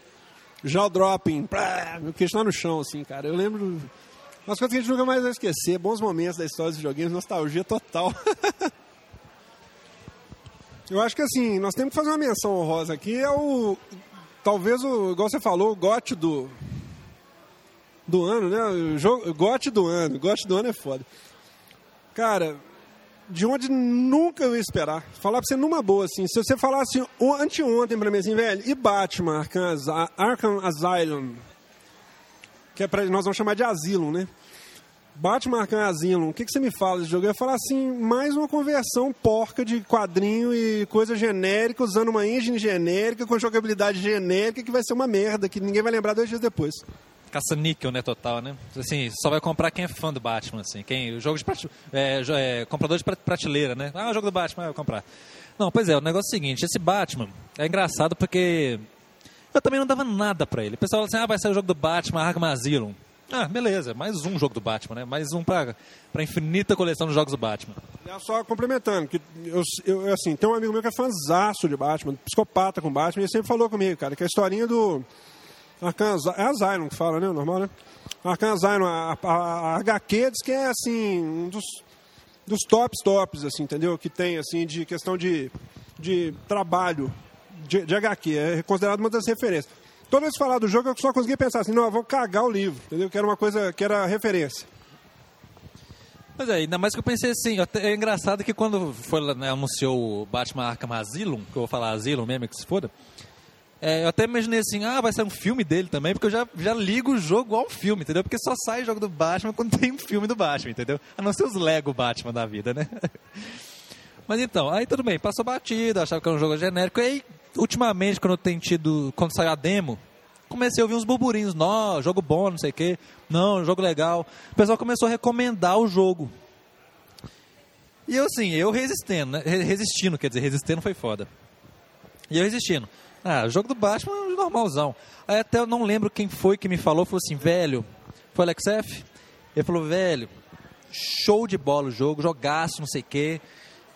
Já o dropping, plá, meu queixo lá no chão, assim, cara. Eu lembro. Umas coisas que a gente nunca mais vai esquecer. Bons momentos da história dos videogames, nostalgia total. eu acho que, assim, nós temos que fazer uma menção honrosa aqui. É o. Talvez o. Igual você falou, o gote do. Do ano, né? O jogo, gote do ano. Gote do ano é foda. Cara, de onde nunca eu ia esperar. Falar pra você numa boa, assim. Se você falasse anteontem pra mim assim, velho, e Batman, Arkham, Arkham Asylum? Que é pra, nós vamos chamar de Asylum, né? Batman Arkham Asylum, o que, que você me fala desse jogo? Eu ia falar assim, mais uma conversão porca de quadrinho e coisa genérica, usando uma engine genérica, com jogabilidade genérica, que vai ser uma merda, que ninguém vai lembrar dois dias depois caça-níquel, né, total, né? Assim, só vai comprar quem é fã do Batman, assim. Quem, o jogo de prate, é, é, comprador de prateleira, né? Ah, o jogo do Batman, eu vou comprar. Não, pois é, o negócio é o seguinte, esse Batman é engraçado porque eu também não dava nada pra ele. O pessoal fala assim, ah, vai sair o jogo do Batman, Arkham Asylum. Ah, beleza, mais um jogo do Batman, né? Mais um pra, pra infinita coleção de jogos do Batman. Só complementando, que eu, eu, assim, tem um amigo meu que é fãzaço de Batman, psicopata com Batman, e ele sempre falou comigo, cara, que a historinha do Arcan é a Zion que fala, né? Normal, né? Arcan Zion, a, a, a, HQ diz que é assim, um dos, dos tops tops, assim, entendeu? Que tem, assim, de questão de, de trabalho de, de HQ. É considerado uma das referências. Toda vez que falar do jogo, eu só consegui pensar assim, não, eu vou cagar o livro, entendeu? Que era uma coisa, que era referência. Pois é, ainda mais que eu pensei assim, é engraçado que quando foi, né, anunciou o Batman Arkham Asylum, que eu vou falar Asylum mesmo, que se foda, é, eu até imaginei assim, ah, vai ser um filme dele também, porque eu já, já ligo o jogo ao filme, entendeu? Porque só sai jogo do Batman quando tem um filme do Batman, entendeu? A não ser os Lego Batman da vida, né? Mas então, aí tudo bem, passou batido, achava que era um jogo genérico. E aí, ultimamente, quando tenho tido, quando saiu a demo, comecei a ouvir uns burburinhos, não, jogo bom, não sei o quê, não, jogo legal. O pessoal começou a recomendar o jogo. E eu assim, eu resistindo, né? Resistindo, quer dizer, resistindo foi foda. E eu resistindo. Ah, o jogo do Batman é normalzão. Aí até eu não lembro quem foi que me falou, falou assim, velho, foi o Alex F? Ele falou, velho, show de bola o jogo, jogaço, não sei o quê.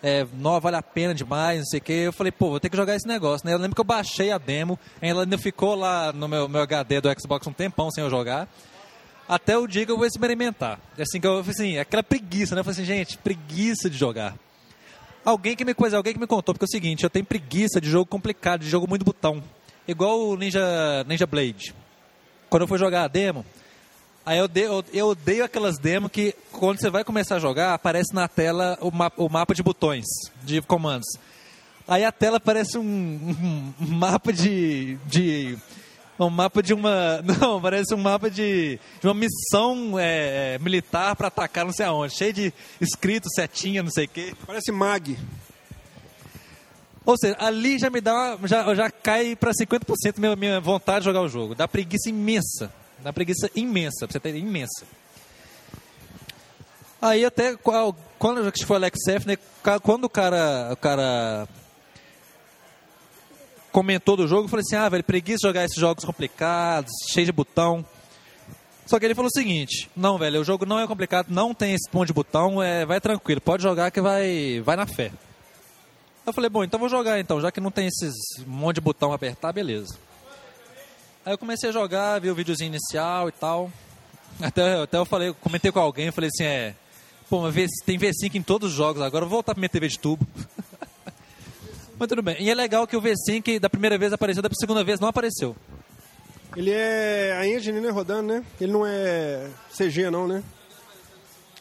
É, vale a pena demais, não sei o quê. Eu falei, pô, vou ter que jogar esse negócio, né? Eu lembro que eu baixei a demo, ela ainda ficou lá no meu, meu HD do Xbox um tempão sem eu jogar. Até o dia que eu vou experimentar. É assim que eu assim, aquela preguiça, né? Eu falei assim, gente, preguiça de jogar. Alguém que me coisa, alguém que me contou, porque é o seguinte, eu tenho preguiça de jogo complicado, de jogo muito botão. Igual o Ninja, Ninja Blade. Quando eu fui jogar a demo, aí eu, de, eu, eu odeio aquelas demos que quando você vai começar a jogar, aparece na tela o, ma, o mapa de botões, de comandos. Aí a tela parece um, um, um mapa de, de um mapa de uma. Não, parece um mapa de, de uma missão é, militar para atacar não sei aonde. Cheio de escrito, setinha, não sei o quê. Parece mag. Ou seja, ali já me dá. Já, já cai para 50% minha, minha vontade de jogar o jogo. Dá preguiça imensa. Dá preguiça imensa, pra você ter imensa. Aí até quando foi Alex F, né, quando o cara, o cara comentou do jogo, eu falei assim, ah, velho, preguiça jogar esses jogos complicados, cheio de botão. Só que ele falou o seguinte, não, velho, o jogo não é complicado, não tem esse monte de botão, é, vai tranquilo, pode jogar que vai, vai na fé. Eu falei, bom, então vou jogar então, já que não tem esses monte de botão a apertar, beleza. Aí eu comecei a jogar, vi o videozinho inicial e tal. Até, até eu falei, comentei com alguém, falei assim, é, pô, tem V5 em todos os jogos agora, eu vou voltar pra minha TV de tubo. Mas tudo bem. E é legal que o V5 da primeira vez apareceu, da segunda vez não apareceu. Ele é a engine, né, rodando, né? Ele não é CG, não, né?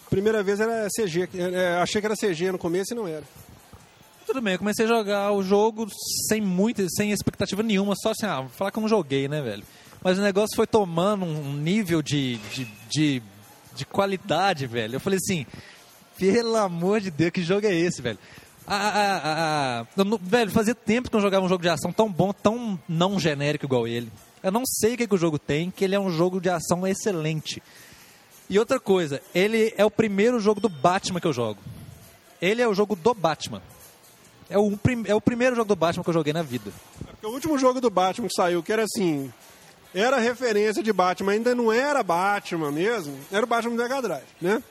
Primeira vez era CG. É, achei que era CG no começo e não era. Tudo bem, eu comecei a jogar o jogo sem muita, sem expectativa nenhuma, só assim, ah, vou falar que eu não joguei, né, velho? Mas o negócio foi tomando um nível de, de, de, de qualidade, velho. Eu falei assim, pelo amor de Deus, que jogo é esse, velho? A, a, a, velho, fazia tempo que eu jogava um jogo de ação tão bom, tão não genérico igual ele. Eu não sei o que, que o jogo tem, que ele é um jogo de ação excelente. E outra coisa, ele é o primeiro jogo do Batman que eu jogo. Ele é o jogo do Batman. É o, é o primeiro jogo do Batman que eu joguei na vida. É o último jogo do Batman que saiu, que era assim. Era referência de Batman, ainda não era Batman mesmo, era o Batman do Mega Drive, né?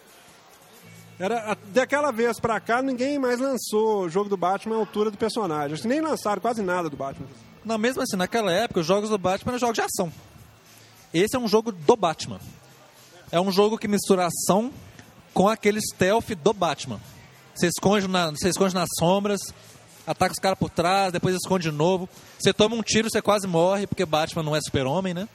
Era, daquela vez pra cá, ninguém mais lançou o jogo do Batman à altura do personagem. Acho que nem lançaram quase nada do Batman. Não, mesmo assim, naquela época, os jogos do Batman eram jogos de ação. Esse é um jogo do Batman. É um jogo que mistura ação com aquele stealth do Batman. Você esconde, na, você esconde nas sombras, ataca os caras por trás, depois esconde de novo. Você toma um tiro, você quase morre, porque Batman não é super-homem, né?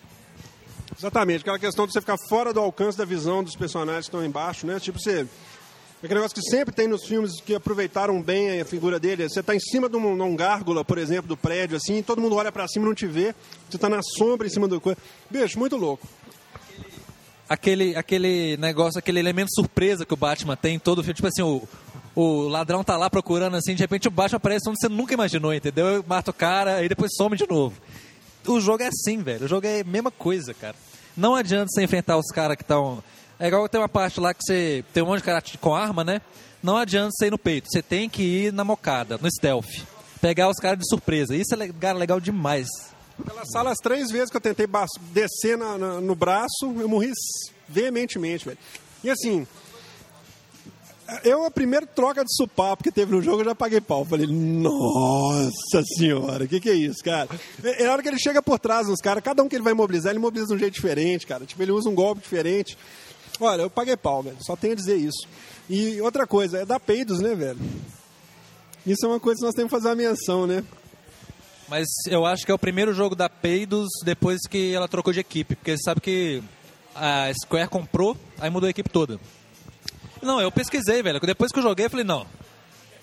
Exatamente, aquela questão de você ficar fora do alcance da visão dos personagens que estão embaixo, né? Tipo, você. Aquele negócio que sempre tem nos filmes que aproveitaram bem a figura dele. Você está em cima de um, de um, gárgula, por exemplo, do prédio, assim, todo mundo olha para cima e não te vê. Você está na sombra em cima do coisa. Bicho, muito louco. Aquele, aquele negócio, aquele elemento surpresa que o Batman tem em todo o filme. Tipo assim, o, o ladrão tá lá procurando assim, de repente o Batman aparece onde você nunca imaginou, entendeu? Mata o cara e depois some de novo. O jogo é assim, velho. O jogo é a mesma coisa, cara. Não adianta você enfrentar os caras que estão é igual tem uma parte lá que você tem um monte de cara com arma, né? Não adianta você ir no peito, você tem que ir na mocada, no stealth. Pegar os caras de surpresa. Isso é cara, legal demais. Aquela sala, as três vezes que eu tentei descer na, na, no braço, eu morri veementemente, velho. E assim, eu, a primeira troca de supapo que teve no jogo, eu já paguei pau. Falei, nossa senhora, o que, que é isso, cara? É, é hora que ele chega por trás dos caras, cada um que ele vai mobilizar, ele mobiliza de um jeito diferente, cara. Tipo, ele usa um golpe diferente. Olha, eu paguei pau, velho. Só tenho a dizer isso. E outra coisa, é da peidos, né, velho? Isso é uma coisa que nós temos que fazer uma menção, né? Mas eu acho que é o primeiro jogo da Peidos depois que ela trocou de equipe. Porque você sabe que a Square comprou, aí mudou a equipe toda. Não, eu pesquisei, velho. Depois que eu joguei, eu falei, não.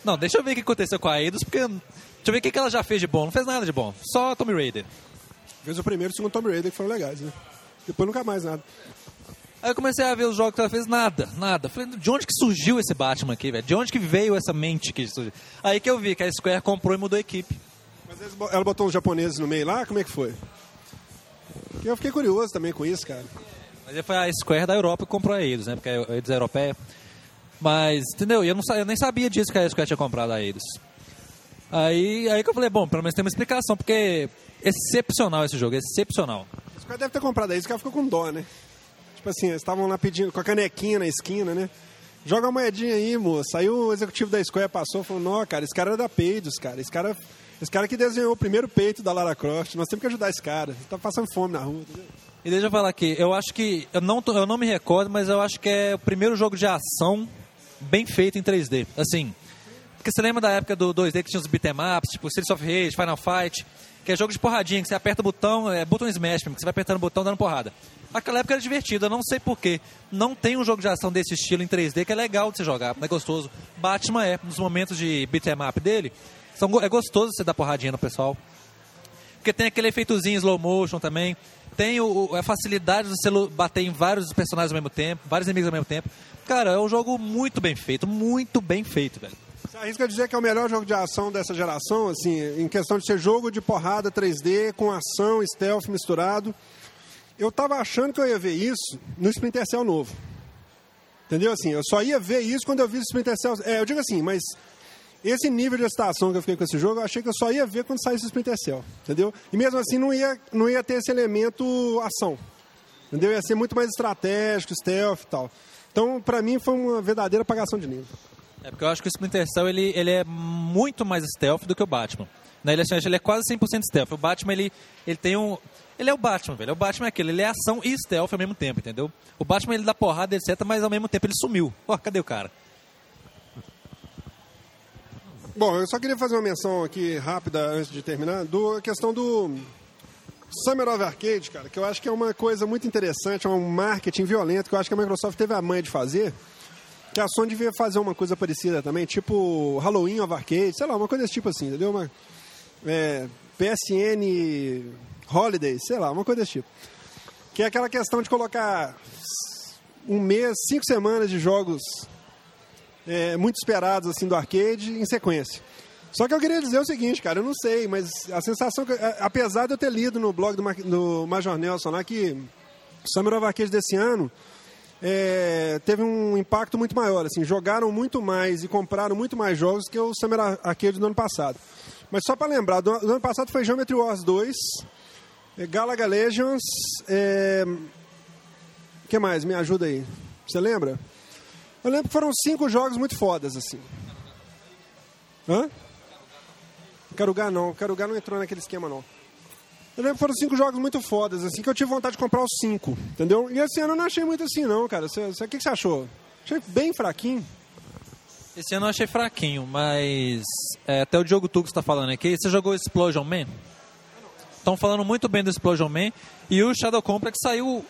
Não, deixa eu ver o que aconteceu com a Eidos, porque. Deixa eu ver o que ela já fez de bom. Não fez nada de bom. Só Tomb Raider. Fez o primeiro e o segundo Tomb Raider que foram legais, né? Depois nunca mais nada. Aí eu comecei a ver os jogos que ela fez, nada, nada. Falei, de onde que surgiu esse Batman aqui, velho? De onde que veio essa mente que surgiu? Aí que eu vi que a Square comprou e mudou a equipe. Mas ela botou os japoneses no meio lá? Como é que foi? Eu fiquei curioso também com isso, cara. Mas foi a Square da Europa que comprou a Eidos, né? Porque a Eidos é europeia. Mas, entendeu? Eu, não, eu nem sabia disso que a Square tinha comprado a Eidos. Aí, aí que eu falei, bom, pelo menos tem uma explicação, porque é excepcional esse jogo, é excepcional. A Square deve ter comprado a Eidos, que ela ficou com dó, né? Tipo assim, eles estavam lá pedindo, com a canequinha na esquina, né? Joga uma moedinha aí, moço. Aí o executivo da Square passou e falou, não, cara, esse cara era da Peidos, cara. Esse cara, esse cara que desenhou o primeiro peito da Lara Croft. Nós temos que ajudar esse cara. Ele tá passando fome na rua, entendeu? E deixa eu falar aqui, eu acho que, eu não, eu não me recordo, mas eu acho que é o primeiro jogo de ação bem feito em 3D. Assim, porque você lembra da época do 2D que tinha os beat'em ups, tipo Streets of Rage, Final Fight, que é jogo de porradinha, que você aperta o botão, é button smash mesmo, que você vai apertando o botão dando porrada. Aquela época era divertida, não sei porquê. Não tem um jogo de ação desse estilo em 3D que é legal de se jogar, é gostoso. Batman é, nos momentos de beat'em up dele, são, é gostoso você dar porradinha no pessoal. Porque tem aquele efeitozinho slow motion também. Tem o, a facilidade de você bater em vários personagens ao mesmo tempo, vários inimigos ao mesmo tempo. Cara, é um jogo muito bem feito, muito bem feito, velho. Você arrisca dizer que é o melhor jogo de ação dessa geração, assim, em questão de ser jogo de porrada 3D, com ação, stealth misturado. Eu tava achando que eu ia ver isso no Splinter Cell novo. Entendeu? Assim, eu só ia ver isso quando eu vi o Splinter Cell. É, eu digo assim, mas esse nível de excitação que eu fiquei com esse jogo, eu achei que eu só ia ver quando saísse o Splinter Cell. Entendeu? E mesmo assim não ia, não ia ter esse elemento ação. Entendeu? Ia ser muito mais estratégico, stealth e tal. Então, para mim, foi uma verdadeira apagação de nível. É porque eu acho que o Splinter Cell ele, ele é muito mais stealth do que o Batman. Na ele, assim, ele é quase 100% stealth. O Batman ele, ele tem um ele é o Batman, velho. O Batman é aquele, ele é ação e stealth ao mesmo tempo, entendeu? O Batman ele dá porrada, etc, mas ao mesmo tempo ele sumiu. Ó, cadê o cara? Bom, eu só queria fazer uma menção aqui rápida antes de terminar, do questão do Summer of Arcade, cara, que eu acho que é uma coisa muito interessante, é um marketing violento que eu acho que a Microsoft teve a manha de fazer. Que a Sony devia fazer uma coisa parecida também, tipo Halloween of Arcade, sei lá, uma coisa desse tipo assim, entendeu? Uma, é, PSN Holidays, sei lá, uma coisa desse tipo. Que é aquela questão de colocar um mês, cinco semanas de jogos é, muito esperados assim do arcade em sequência. Só que eu queria dizer o seguinte, cara, eu não sei, mas a sensação que, apesar de eu ter lido no blog do, do Major Nelson lá que Summer of Arcade desse ano é, teve um impacto muito maior, assim, jogaram muito mais e compraram muito mais jogos que o Summer Arcade do ano passado. Mas só para lembrar, do, ano passado foi Geometry Wars 2, é, Galaga Legends. O é... que mais? Me ajuda aí. Você lembra? Eu lembro que foram cinco jogos muito fodas, assim. Hã? Carugá não, Carugá não entrou naquele esquema, não. Eu lembro que foram cinco jogos muito fodas, assim, que eu tive vontade de comprar os cinco, entendeu? E esse ano eu não achei muito assim, não, cara. O que, que você achou? Achei bem fraquinho. Esse ano eu achei fraquinho, mas é, até o Diogo Tuco está falando aqui. Você jogou Explosion Man? Estão falando muito bem do Explosion Man. E o Shadow Complex saiu.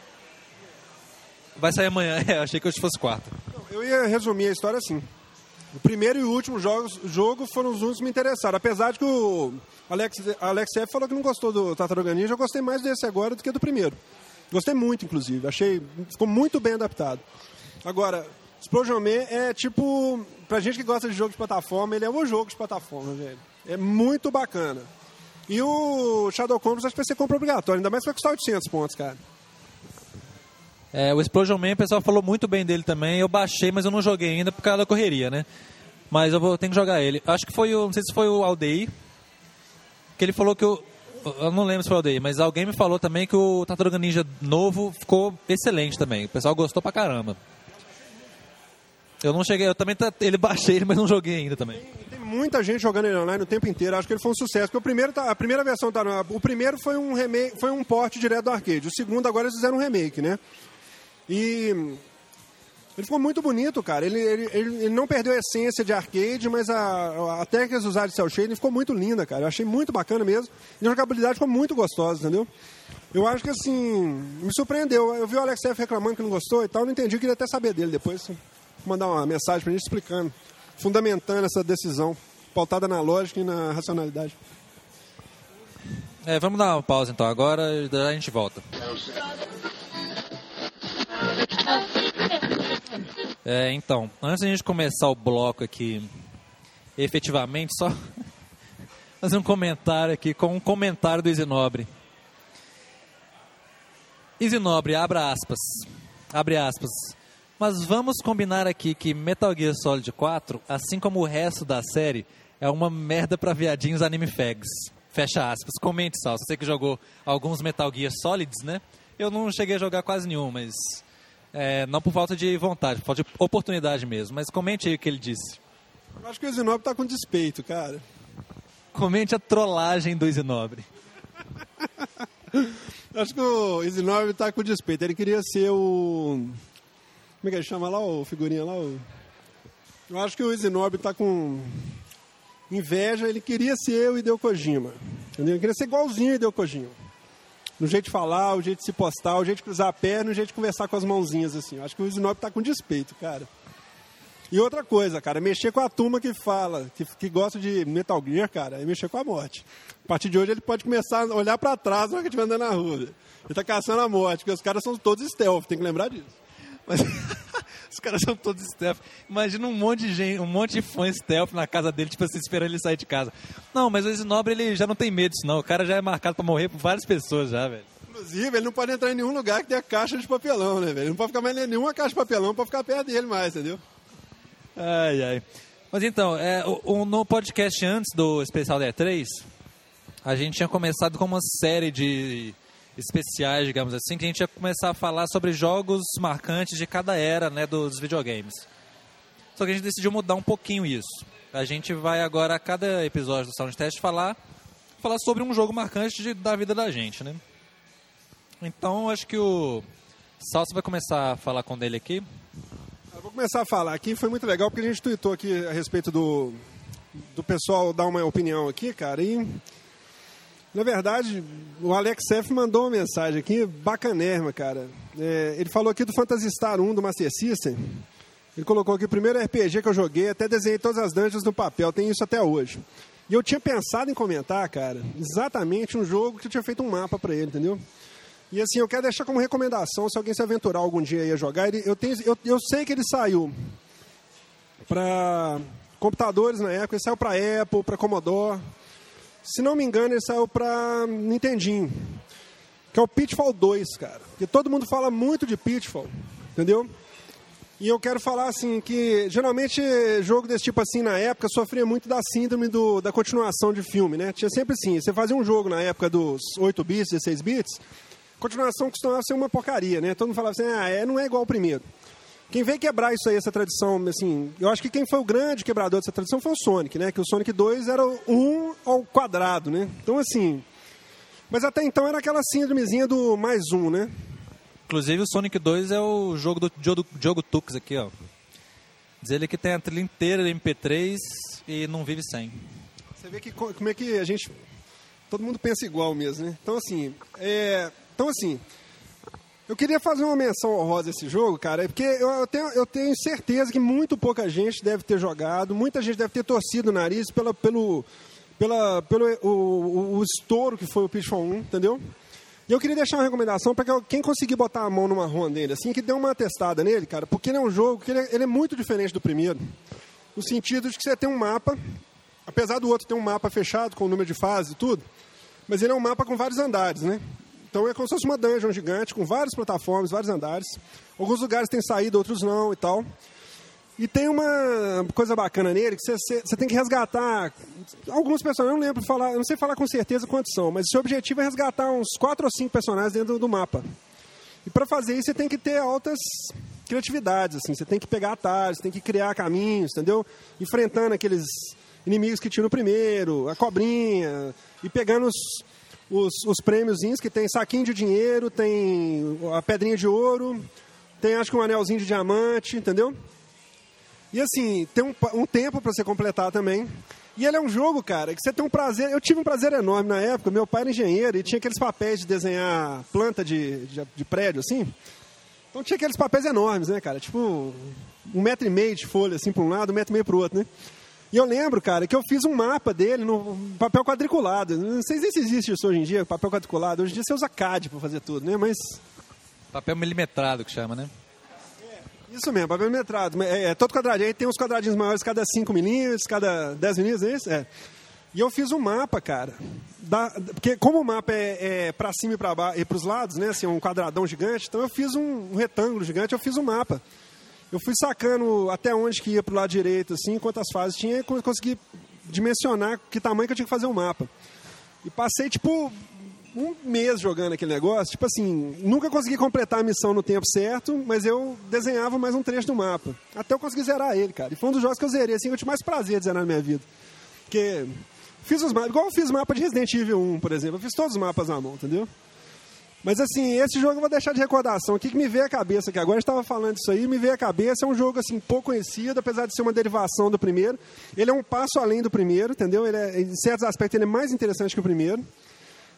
Vai sair amanhã. É, achei que hoje fosse quarta. Eu ia resumir a história assim. O primeiro e o último jogo, jogo foram os únicos que me interessaram. Apesar de que o Alex, Alex F falou que não gostou do Tartaruga Ninja, eu gostei mais desse agora do que do primeiro. Gostei muito, inclusive. Achei. Ficou muito bem adaptado. Agora, Explosion Man é tipo. Pra gente que gosta de jogo de plataforma, ele é um jogo de plataforma, velho. É muito bacana. E o Shadow Complex acho que vai ser compra obrigatório, ainda mais que vai custar 800 pontos, cara. É, o Explosion Man, o pessoal falou muito bem dele também. Eu baixei, mas eu não joguei ainda por causa da correria, né? Mas eu vou, tenho que jogar ele. Acho que foi o. Não sei se foi o Aldeir. Que ele falou que o. Eu não lembro se foi o Aldeir, mas alguém me falou também que o Tartaruga Ninja novo ficou excelente também. O pessoal gostou pra caramba. Eu não cheguei, eu também ele baixei ele, mas não joguei ainda também. Muita gente jogando ele online o tempo inteiro. Acho que ele foi um sucesso. Porque o primeiro tá, a primeira versão tá, o primeiro foi um remake, foi um porte direto do arcade. O segundo agora eles fizeram um remake, né? E ele ficou muito bonito, cara. Ele, ele, ele, ele não perdeu a essência de arcade, mas a, a técnica usar de cel shading ficou muito linda, cara. Eu achei muito bacana mesmo. E a jogabilidade ficou muito gostosa, entendeu? Eu acho que assim, me surpreendeu. Eu vi o Alex F reclamando que não gostou e tal, não entendi, eu queria até saber dele depois. Mandar uma mensagem pra gente explicando, fundamentando essa decisão, pautada na lógica e na racionalidade. É, vamos dar uma pausa então agora, a gente volta. É, então, antes de a gente começar o bloco aqui, efetivamente, só fazer um comentário aqui com um comentário do Isinobre. Isinobre, abra aspas. Abre aspas. Mas vamos combinar aqui que Metal Gear Solid 4, assim como o resto da série, é uma merda pra viadinhos anime fags. Fecha aspas. Comente, Sal. Você que jogou alguns Metal Gear Solids, né? Eu não cheguei a jogar quase nenhum, mas é, não por falta de vontade, por falta de oportunidade mesmo. Mas comente aí o que ele disse. Eu acho que o Isinobre tá com despeito, cara. Comente a trollagem do Isinobre. acho que o Isinobre tá com despeito. Ele queria ser o. Como é que ele chama lá, o figurinha lá? O... Eu acho que o Isinobre tá com inveja. Ele queria ser o Hideo Kojima. Entendeu? Ele queria ser igualzinho o Hideo Kojima no jeito de falar, o jeito de se postar, o jeito de cruzar a perna, o jeito de conversar com as mãozinhas, assim. Acho que o Snob tá com despeito, cara. E outra coisa, cara, mexer com a turma que fala, que, que gosta de Metal Gear, cara, é mexer com a morte. A partir de hoje ele pode começar a olhar para trás na hora que estiver andando na rua. Ele tá caçando a morte, porque os caras são todos stealth, tem que lembrar disso. Mas os caras são todos stealth. Imagina um monte de gente, um monte de fã stealth na casa dele, tipo assim, esperando ele sair de casa. Não, mas o Snobre ele já não tem medo disso, não. O cara já é marcado para morrer por várias pessoas já, velho. Inclusive, ele não pode entrar em nenhum lugar que tenha caixa de papelão, né, velho? Ele não pode ficar mais em nenhuma caixa de papelão para ficar perto dele mais, entendeu? Ai, ai. Mas então, é, o, no podcast antes do especial da E3, a gente tinha começado com uma série de especiais, digamos assim, que a gente ia começar a falar sobre jogos marcantes de cada era né, dos videogames. Só que a gente decidiu mudar um pouquinho isso. A gente vai agora, a cada episódio do Sound Test, falar, falar sobre um jogo marcante de, da vida da gente, né? Então, acho que o Salsa vai começar a falar com ele aqui. Eu vou começar a falar aqui, foi muito legal, porque a gente tweetou aqui a respeito do, do pessoal dar uma opinião aqui, cara, e na verdade, o Alex F mandou uma mensagem aqui, bacanérrima, cara. É, ele falou aqui do Phantasy Star 1 do Master System. Ele colocou aqui o primeiro RPG que eu joguei, até desenhei todas as dungeons no papel, tem isso até hoje. E eu tinha pensado em comentar, cara, exatamente um jogo que eu tinha feito um mapa para ele, entendeu? E assim, eu quero deixar como recomendação, se alguém se aventurar algum dia aí a jogar, ele, eu, tenho, eu, eu sei que ele saiu para computadores na época, ele saiu para Apple, para Commodore. Se não me engano, ele saiu para Nintendinho. Que é o Pitfall 2, cara. Porque todo mundo fala muito de Pitfall, entendeu? E eu quero falar assim que geralmente jogo desse tipo assim na época sofria muito da síndrome do, da continuação de filme, né? Tinha sempre assim, você fazia um jogo na época dos 8 bits, 16 bits, continuação costumava ser uma porcaria, né? Todo mundo falava assim, ah, é, não é igual ao primeiro. Quem veio quebrar isso aí, essa tradição, assim, eu acho que quem foi o grande quebrador dessa tradição foi o Sonic, né? Que o Sonic 2 era um ao quadrado, né? Então, assim. Mas até então era aquela síndromezinha do mais um, né? Inclusive o Sonic 2 é o jogo do Diogo, Diogo Tux aqui, ó. Diz ele que tem a trilha inteira de MP3 e não vive sem. Você vê que como é que a gente. Todo mundo pensa igual mesmo, né? Então, assim. É, então, assim. Eu queria fazer uma menção honrosa esse jogo, cara, porque eu, tenho, eu tenho certeza que muito pouca gente deve ter jogado, muita gente deve ter torcido o nariz pela, pelo, pela, pelo o, o, o estouro que foi o Pitfall 1, entendeu? E eu queria deixar uma recomendação para quem conseguir botar a mão numa run dele, assim, que dê uma testada nele, cara, porque ele é um jogo que ele é, ele é muito diferente do primeiro, no sentido de que você tem um mapa, apesar do outro ter um mapa fechado com o número de fases e tudo, mas ele é um mapa com vários andares, né? Então é como se fosse uma dungeon gigante com várias plataformas, vários andares. Alguns lugares têm saída, outros não e tal. E tem uma coisa bacana nele que você, tem que resgatar alguns personagens, eu não lembro falar, eu não sei falar com certeza quantos são, mas o seu objetivo é resgatar uns quatro ou cinco personagens dentro do mapa. E para fazer isso você tem que ter altas criatividades, assim, você tem que pegar atalhos, tem que criar caminhos, entendeu? Enfrentando aqueles inimigos que tinham no primeiro, a cobrinha, e pegando os, os, os prêmiozinhos que tem saquinho de dinheiro, tem a pedrinha de ouro, tem acho que um anelzinho de diamante, entendeu? E assim, tem um, um tempo para você completar também. E ele é um jogo, cara, que você tem um prazer. Eu tive um prazer enorme na época. Meu pai era engenheiro e tinha aqueles papéis de desenhar planta de, de, de prédio, assim. Então tinha aqueles papéis enormes, né, cara? Tipo, um metro e meio de folha, assim, para um lado, um metro e meio para o outro, né? E eu lembro, cara, que eu fiz um mapa dele no papel quadriculado. Não sei se existe isso hoje em dia, papel quadriculado. Hoje em dia você usa CAD para fazer tudo, né? Mas. Papel milimetrado que chama, né? É, isso mesmo, papel milimetrado. É, é todo quadradinho. Aí tem uns quadradinhos maiores cada 5 milímetros, cada 10 milímetros, é isso? É. E eu fiz um mapa, cara. Da, porque como o mapa é, é para cima e para baixo e para os lados, né? Assim, um quadradão gigante. Então eu fiz um, um retângulo gigante, eu fiz um mapa eu fui sacando até onde que ia pro lado direito, assim, quantas fases tinha, e consegui dimensionar que tamanho que eu tinha que fazer o um mapa. E passei, tipo, um mês jogando aquele negócio. Tipo assim, nunca consegui completar a missão no tempo certo, mas eu desenhava mais um trecho do mapa. Até eu conseguir zerar ele, cara. E foi um dos jogos que eu zerei, assim, que eu tive mais prazer de zerar na minha vida. Porque fiz os mapas, igual eu fiz mapa de Resident Evil 1, por exemplo. Eu fiz todos os mapas na mão, entendeu? Mas assim, esse jogo eu vou deixar de recordação. O que, que me veio à cabeça aqui agora? estava falando isso aí, me veio à cabeça. É um jogo assim pouco conhecido, apesar de ser uma derivação do primeiro. Ele é um passo além do primeiro, entendeu? Ele é, em certos aspectos ele é mais interessante que o primeiro.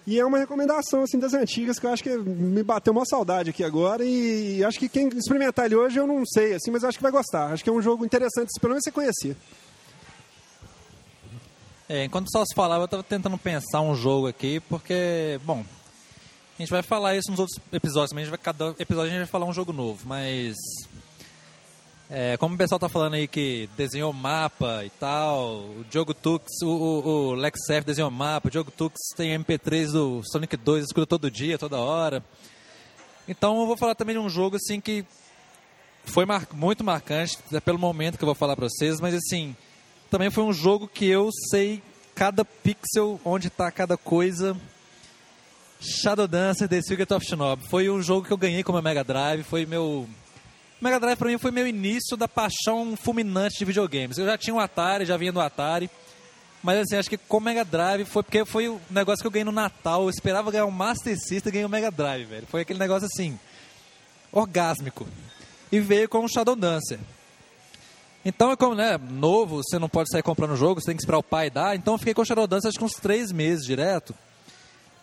E é uma recomendação assim das antigas que eu acho que me bateu uma saudade aqui agora e acho que quem experimentar ele hoje eu não sei assim, mas acho que vai gostar. Acho que é um jogo interessante, pelo menos você conhecer. É, enquanto só se falava, eu estava tentando pensar um jogo aqui, porque, bom, a gente vai falar isso nos outros episódios, mas vai, cada episódio a gente vai falar um jogo novo, mas... É, como o pessoal tá falando aí que desenhou mapa e tal, o Diogo Tux, o, o, o Lex F desenhou mapa, o Diogo Tux tem MP3 do Sonic 2, escuta todo dia, toda hora. Então eu vou falar também de um jogo assim que foi mar muito marcante, é pelo momento que eu vou falar para vocês, mas assim, também foi um jogo que eu sei cada pixel, onde está cada coisa, Shadow Dancer The Secret of Shinobi. Foi um jogo que eu ganhei com meu Mega Drive, foi meu... Mega Drive pra mim foi meu início da paixão fulminante de videogames. Eu já tinha um Atari, já vinha do Atari, mas assim, acho que com o Mega Drive foi porque foi o negócio que eu ganhei no Natal. Eu esperava ganhar um Master System e ganhei o um Mega Drive, velho. Foi aquele negócio assim, orgásmico. E veio com o Shadow Dancer. Então, é como, né, novo, você não pode sair comprando jogo, você tem que esperar o pai dar. Então, eu fiquei com o Shadow Dancer acho que uns três meses direto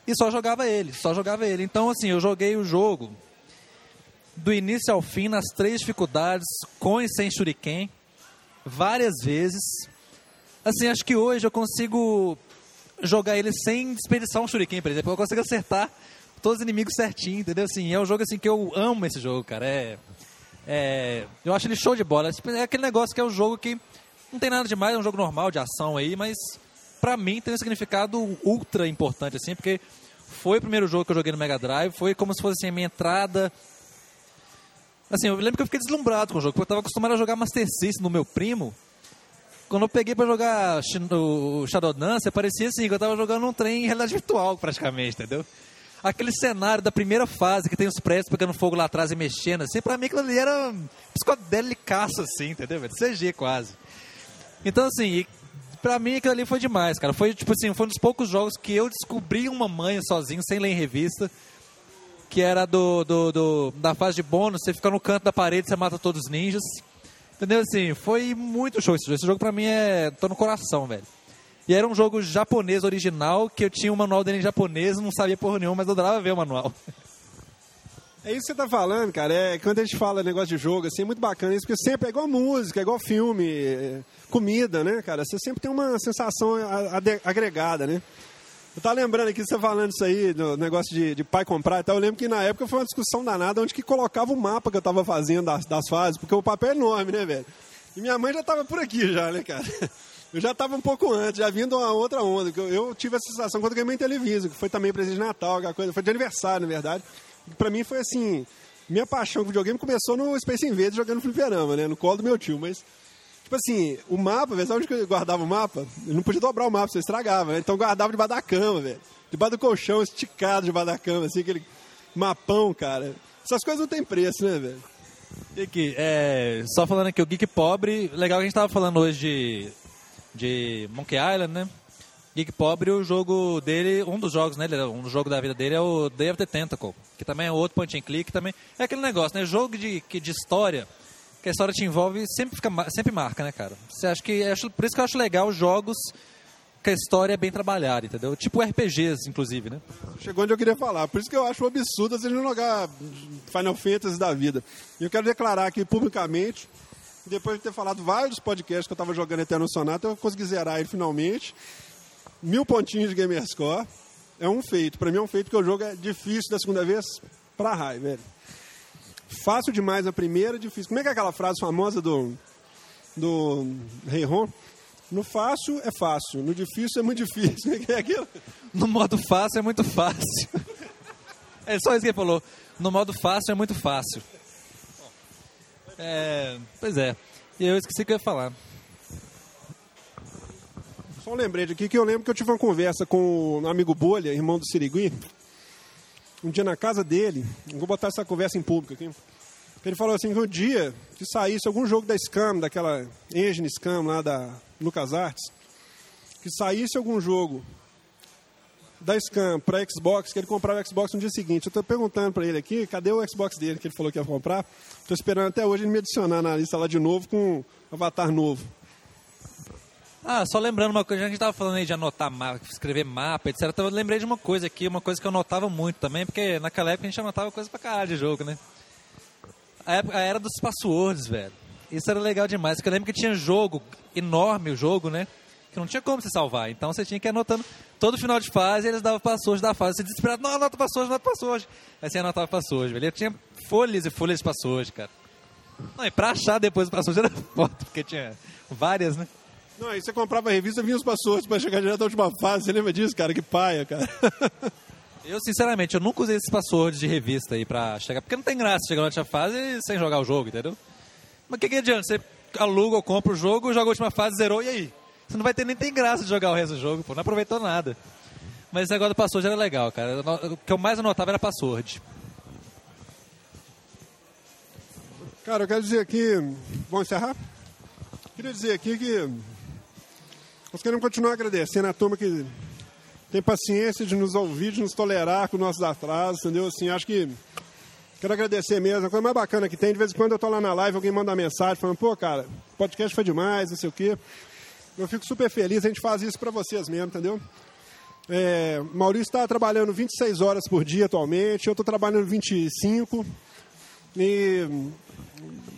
e só jogava ele, só jogava ele. Então, assim, eu joguei o jogo do início ao fim, nas três dificuldades, com e sem shuriken, várias vezes. Assim, acho que hoje eu consigo jogar ele sem desperdiçar um shuriken, por exemplo. Eu consigo acertar todos os inimigos certinho, entendeu? Assim, é um jogo assim que eu amo esse jogo, cara. É, é, eu acho ele show de bola. É aquele negócio que é um jogo que não tem nada demais, é um jogo normal de ação aí, mas para mim tem um significado ultra importante, assim, porque foi o primeiro jogo que eu joguei no Mega Drive, foi como se fosse assim, a minha entrada. Assim, eu lembro que eu fiquei deslumbrado com o jogo, porque eu estava acostumado a jogar Master System no meu primo. Quando eu peguei para jogar o Shadow Dance, parecia assim, que eu estava jogando um trem em realidade virtual, praticamente, entendeu? aquele cenário da primeira fase, que tem os prédios pegando fogo lá atrás e mexendo, assim, pra mim aquilo ali era psicodélicaço, assim, entendeu? CG quase. Então, assim, pra mim aquilo ali foi demais, cara. Foi, tipo assim, foi um dos poucos jogos que eu descobri uma manha sozinho, sem ler em revista, que era do, do, do da fase de bônus, você fica no canto da parede, você mata todos os ninjas. Entendeu? Assim, foi muito show esse jogo. Esse jogo pra mim é. tô no coração, velho. E era um jogo japonês original, que eu tinha um manual dele em japonês, não sabia porra nenhuma, mas eu adorava ver o manual. É isso que você tá falando, cara. É, quando a gente fala negócio de jogo, assim, é muito bacana isso, porque sempre é igual música, é igual filme, é, comida, né, cara? Você sempre tem uma sensação agregada, né? Eu tava lembrando aqui, você falando isso aí, do negócio de, de pai comprar e tal. Eu lembro que na época foi uma discussão danada onde que colocava o mapa que eu tava fazendo das, das fases, porque o papel é enorme, né, velho? E minha mãe já tava por aqui já, né, cara? Eu já tava um pouco antes, já vindo uma outra onda. Eu, eu tive essa sensação quando ganhei minha televisão, que foi também presente de Natal, aquela coisa, foi de aniversário, na verdade. Pra mim foi assim, minha paixão com videogame começou no Space Invaders jogando fliperama, né? No colo do meu tio, mas Tipo assim, o mapa, sabe onde eu guardava o mapa? Eu não podia dobrar o mapa, você estragava, né? Então eu guardava debaixo da cama, velho. Debaixo do colchão, esticado debaixo da cama, assim, aquele mapão, cara. Essas coisas não tem preço, né, velho? Geek, é, só falando aqui, o Geek Pobre, legal que a gente tava falando hoje de, de Monkey Island, né? Geek Pobre, o jogo dele, um dos jogos, né? Um jogo da vida dele é o Day of the Tentacle, que também é outro point and click, também é aquele negócio, né? Jogo de, de história que a história te envolve sempre fica sempre marca, né, cara? Você acha que acho, por isso que eu acho legal os jogos que a história é bem trabalhada, entendeu? Tipo RPGs, inclusive, né? Chegou onde eu queria falar. Por isso que eu acho um absurdo você não jogar Final Fantasy da vida. E eu quero declarar aqui publicamente, depois de ter falado vários podcasts que eu estava jogando Eterno Sonata, eu consegui zerar ele finalmente. Mil pontinhos de Gamerscore. É um feito. Para mim é um feito que o jogo é difícil da segunda vez pra raio, velho. Fácil demais a primeira, difícil. Como é que é aquela frase famosa do, do Rei Ron? No fácil é fácil, no difícil é muito difícil. Como é que é aquilo? No modo fácil é muito fácil. É só isso que ele falou. No modo fácil é muito fácil. É, pois é. E eu esqueci o que eu ia falar. Só um lembrete aqui que eu lembro que eu tive uma conversa com um amigo Bolha, irmão do Sirigui, um dia na casa dele, vou botar essa conversa em público aqui. Ele falou assim que um dia que saísse algum jogo da Scam, daquela engine Scam lá da LucasArts, que saísse algum jogo da Scam para Xbox, que ele comprava o Xbox no dia seguinte. Eu estou perguntando para ele aqui, cadê o Xbox dele que ele falou que ia comprar? Estou esperando até hoje ele me adicionar na lista lá de novo com um avatar novo. Ah, só lembrando uma coisa, a gente estava falando aí de anotar mapa, escrever mapa, etc. Eu lembrei de uma coisa aqui, uma coisa que eu notava muito também, porque naquela época a gente anotava coisa pra caralho de jogo, né? A, época, a era dos passwords, velho. Isso era legal demais, porque eu lembro que tinha jogo, enorme o jogo, né? Que não tinha como se salvar. Então você tinha que ir anotando todo final de fase, eles davam password da fase. Você desesperado, não, anota password, anota password. Aí você anotava password, velho. Eu tinha folhas e folhas de password, cara. Não, e pra achar depois o password era foto, porque tinha várias, né? Não, aí você comprava a revista vinha os passwords para chegar direto à última fase. Você lembra disso, cara? Que paia, cara. Eu, sinceramente, eu nunca usei esses passwords de revista aí pra chegar. Porque não tem graça chegar na última fase sem jogar o jogo, entendeu? Mas o que, que adianta? Você aluga ou compra o jogo, joga a última fase, zerou e aí? Você não vai ter nem tem graça de jogar o resto do jogo, pô. Não aproveitou nada. Mas esse negócio do password era legal, cara. O que eu mais anotava era password. Cara, eu quero dizer aqui. Vamos encerrar? Queria dizer aqui que nós queremos continuar agradecendo a turma que tem paciência de nos ouvir, de nos tolerar com nossos atrasos, entendeu? Assim, acho que quero agradecer mesmo. A coisa mais bacana que tem, de vez em quando eu tô lá na live, alguém manda mensagem falando, pô, cara, podcast foi demais, não sei o quê. Eu fico super feliz, a gente faz isso para vocês mesmo, entendeu? É, Maurício está trabalhando 26 horas por dia atualmente, eu estou trabalhando 25 e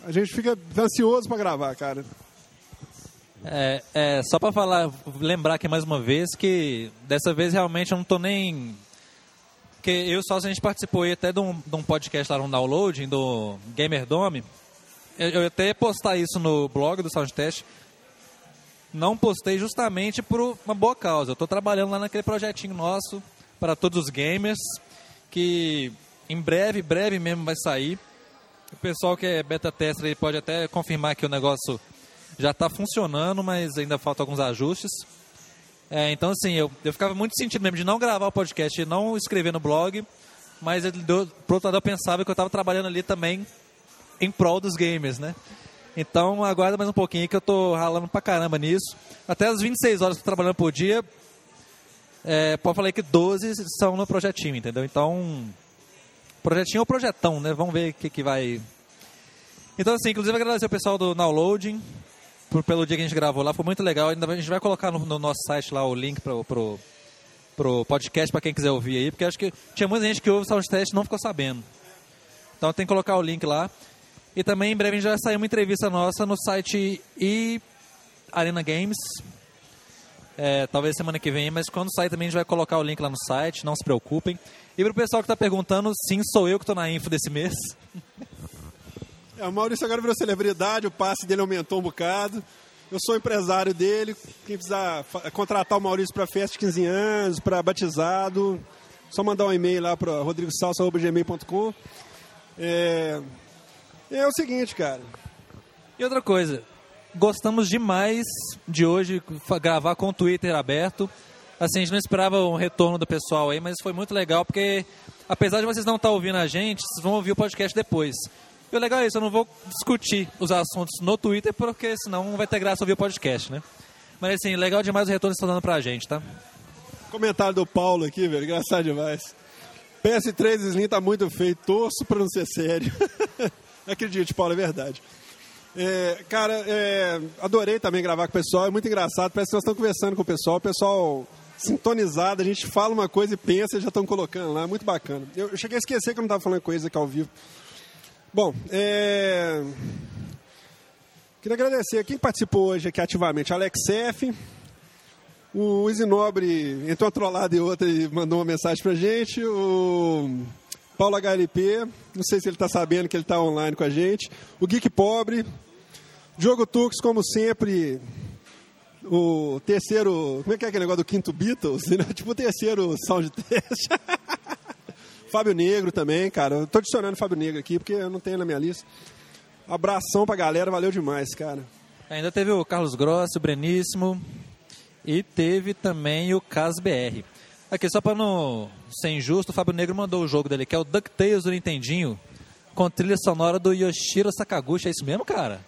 a gente fica ansioso para gravar, cara. É, é, só para falar, lembrar aqui mais uma vez que dessa vez realmente eu não tô nem. que eu só a gente participou aí até de um, de um podcast lá no downloading do Gamer Dome. Eu, eu até postar isso no blog do Soundtest. Não postei justamente por uma boa causa. Eu estou trabalhando lá naquele projetinho nosso para todos os gamers que em breve, breve mesmo vai sair. O pessoal que é beta tester pode até confirmar que o negócio já está funcionando, mas ainda faltam alguns ajustes. É, então, assim, eu, eu ficava muito sentido mesmo de não gravar o podcast e não escrever no blog, mas ele deu, por outro lado eu pensava que eu estava trabalhando ali também em prol dos gamers, né? Então, aguarda mais um pouquinho que eu tô ralando pra caramba nisso. Até as 26 horas trabalhando por dia, é, pode falar que 12 são no projetinho, entendeu? Então, projetinho ou projetão, né? Vamos ver o que, que vai... Então, assim, inclusive agradecer o pessoal do Downloading, por, pelo dia que a gente gravou lá, foi muito legal. Ainda a gente vai colocar no, no nosso site lá o link pro, pro, pro podcast para quem quiser ouvir aí, porque acho que tinha muita gente que ouve o Soundtest e não ficou sabendo. Então tem que colocar o link lá. E também em breve a gente vai sair uma entrevista nossa no site e Arena Games. É, talvez semana que vem, mas quando sair também a gente vai colocar o link lá no site, não se preocupem. E para o pessoal que está perguntando, sim, sou eu que estou na info desse mês. É, o Maurício agora virou celebridade, o passe dele aumentou um bocado. Eu sou empresário dele. Quem precisar contratar o Maurício para festa de 15 anos, para batizado, só mandar um e-mail lá para rodrigosalsa.gmail.com. É... é o seguinte, cara. E outra coisa, gostamos demais de hoje gravar com o Twitter aberto. Assim, a gente não esperava um retorno do pessoal aí, mas foi muito legal porque, apesar de vocês não estar ouvindo a gente, vocês vão ouvir o podcast depois. E o legal é isso, eu não vou discutir os assuntos no Twitter, porque senão não vai ter graça ouvir o podcast, né? Mas assim, legal demais o retorno que estão dando pra gente, tá? Comentário do Paulo aqui, velho, engraçado demais. PS3 Slim tá muito feio, torço pra não ser sério. Acredite, Paulo, é verdade. É, cara, é, adorei também gravar com o pessoal, é muito engraçado, parece que nós estamos conversando com o pessoal, o pessoal sintonizado, a gente fala uma coisa e pensa e já estão colocando lá, é muito bacana. Eu, eu cheguei a esquecer que eu não estava falando coisa aqui ao vivo. Bom, é... queria agradecer quem participou hoje aqui ativamente. Alex F. O Isinobre entrou uma trollada e outra e mandou uma mensagem pra gente. O Paulo HLP, não sei se ele está sabendo que ele está online com a gente. O Geek Pobre. Diogo Tux, como sempre, o terceiro. Como é que é aquele negócio do quinto Beatles? tipo o terceiro sound test. Fábio Negro também, cara. Eu tô adicionando o Fábio Negro aqui porque eu não tenho na minha lista. Abração pra galera, valeu demais, cara. Ainda teve o Carlos Grossi, o Breníssimo e teve também o Cas BR. Aqui, só pra não ser injusto, o Fábio Negro mandou o jogo dele, que é o DuckTales do Nintendinho, com trilha sonora do Yoshiro Sakaguchi. É isso mesmo, cara?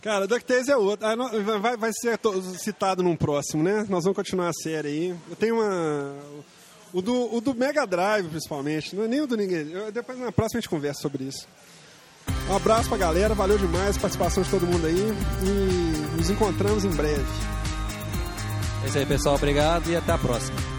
Cara, DuckTales é outro. Ah, vai, vai ser citado num próximo, né? Nós vamos continuar a série aí. Eu tenho uma o do, o do Mega Drive, principalmente. Não é nem o do ninguém. Eu, depois na próxima a gente conversa sobre isso. Um abraço pra galera, valeu demais a participação de todo mundo aí. E nos encontramos em breve. É isso aí, pessoal. Obrigado e até a próxima.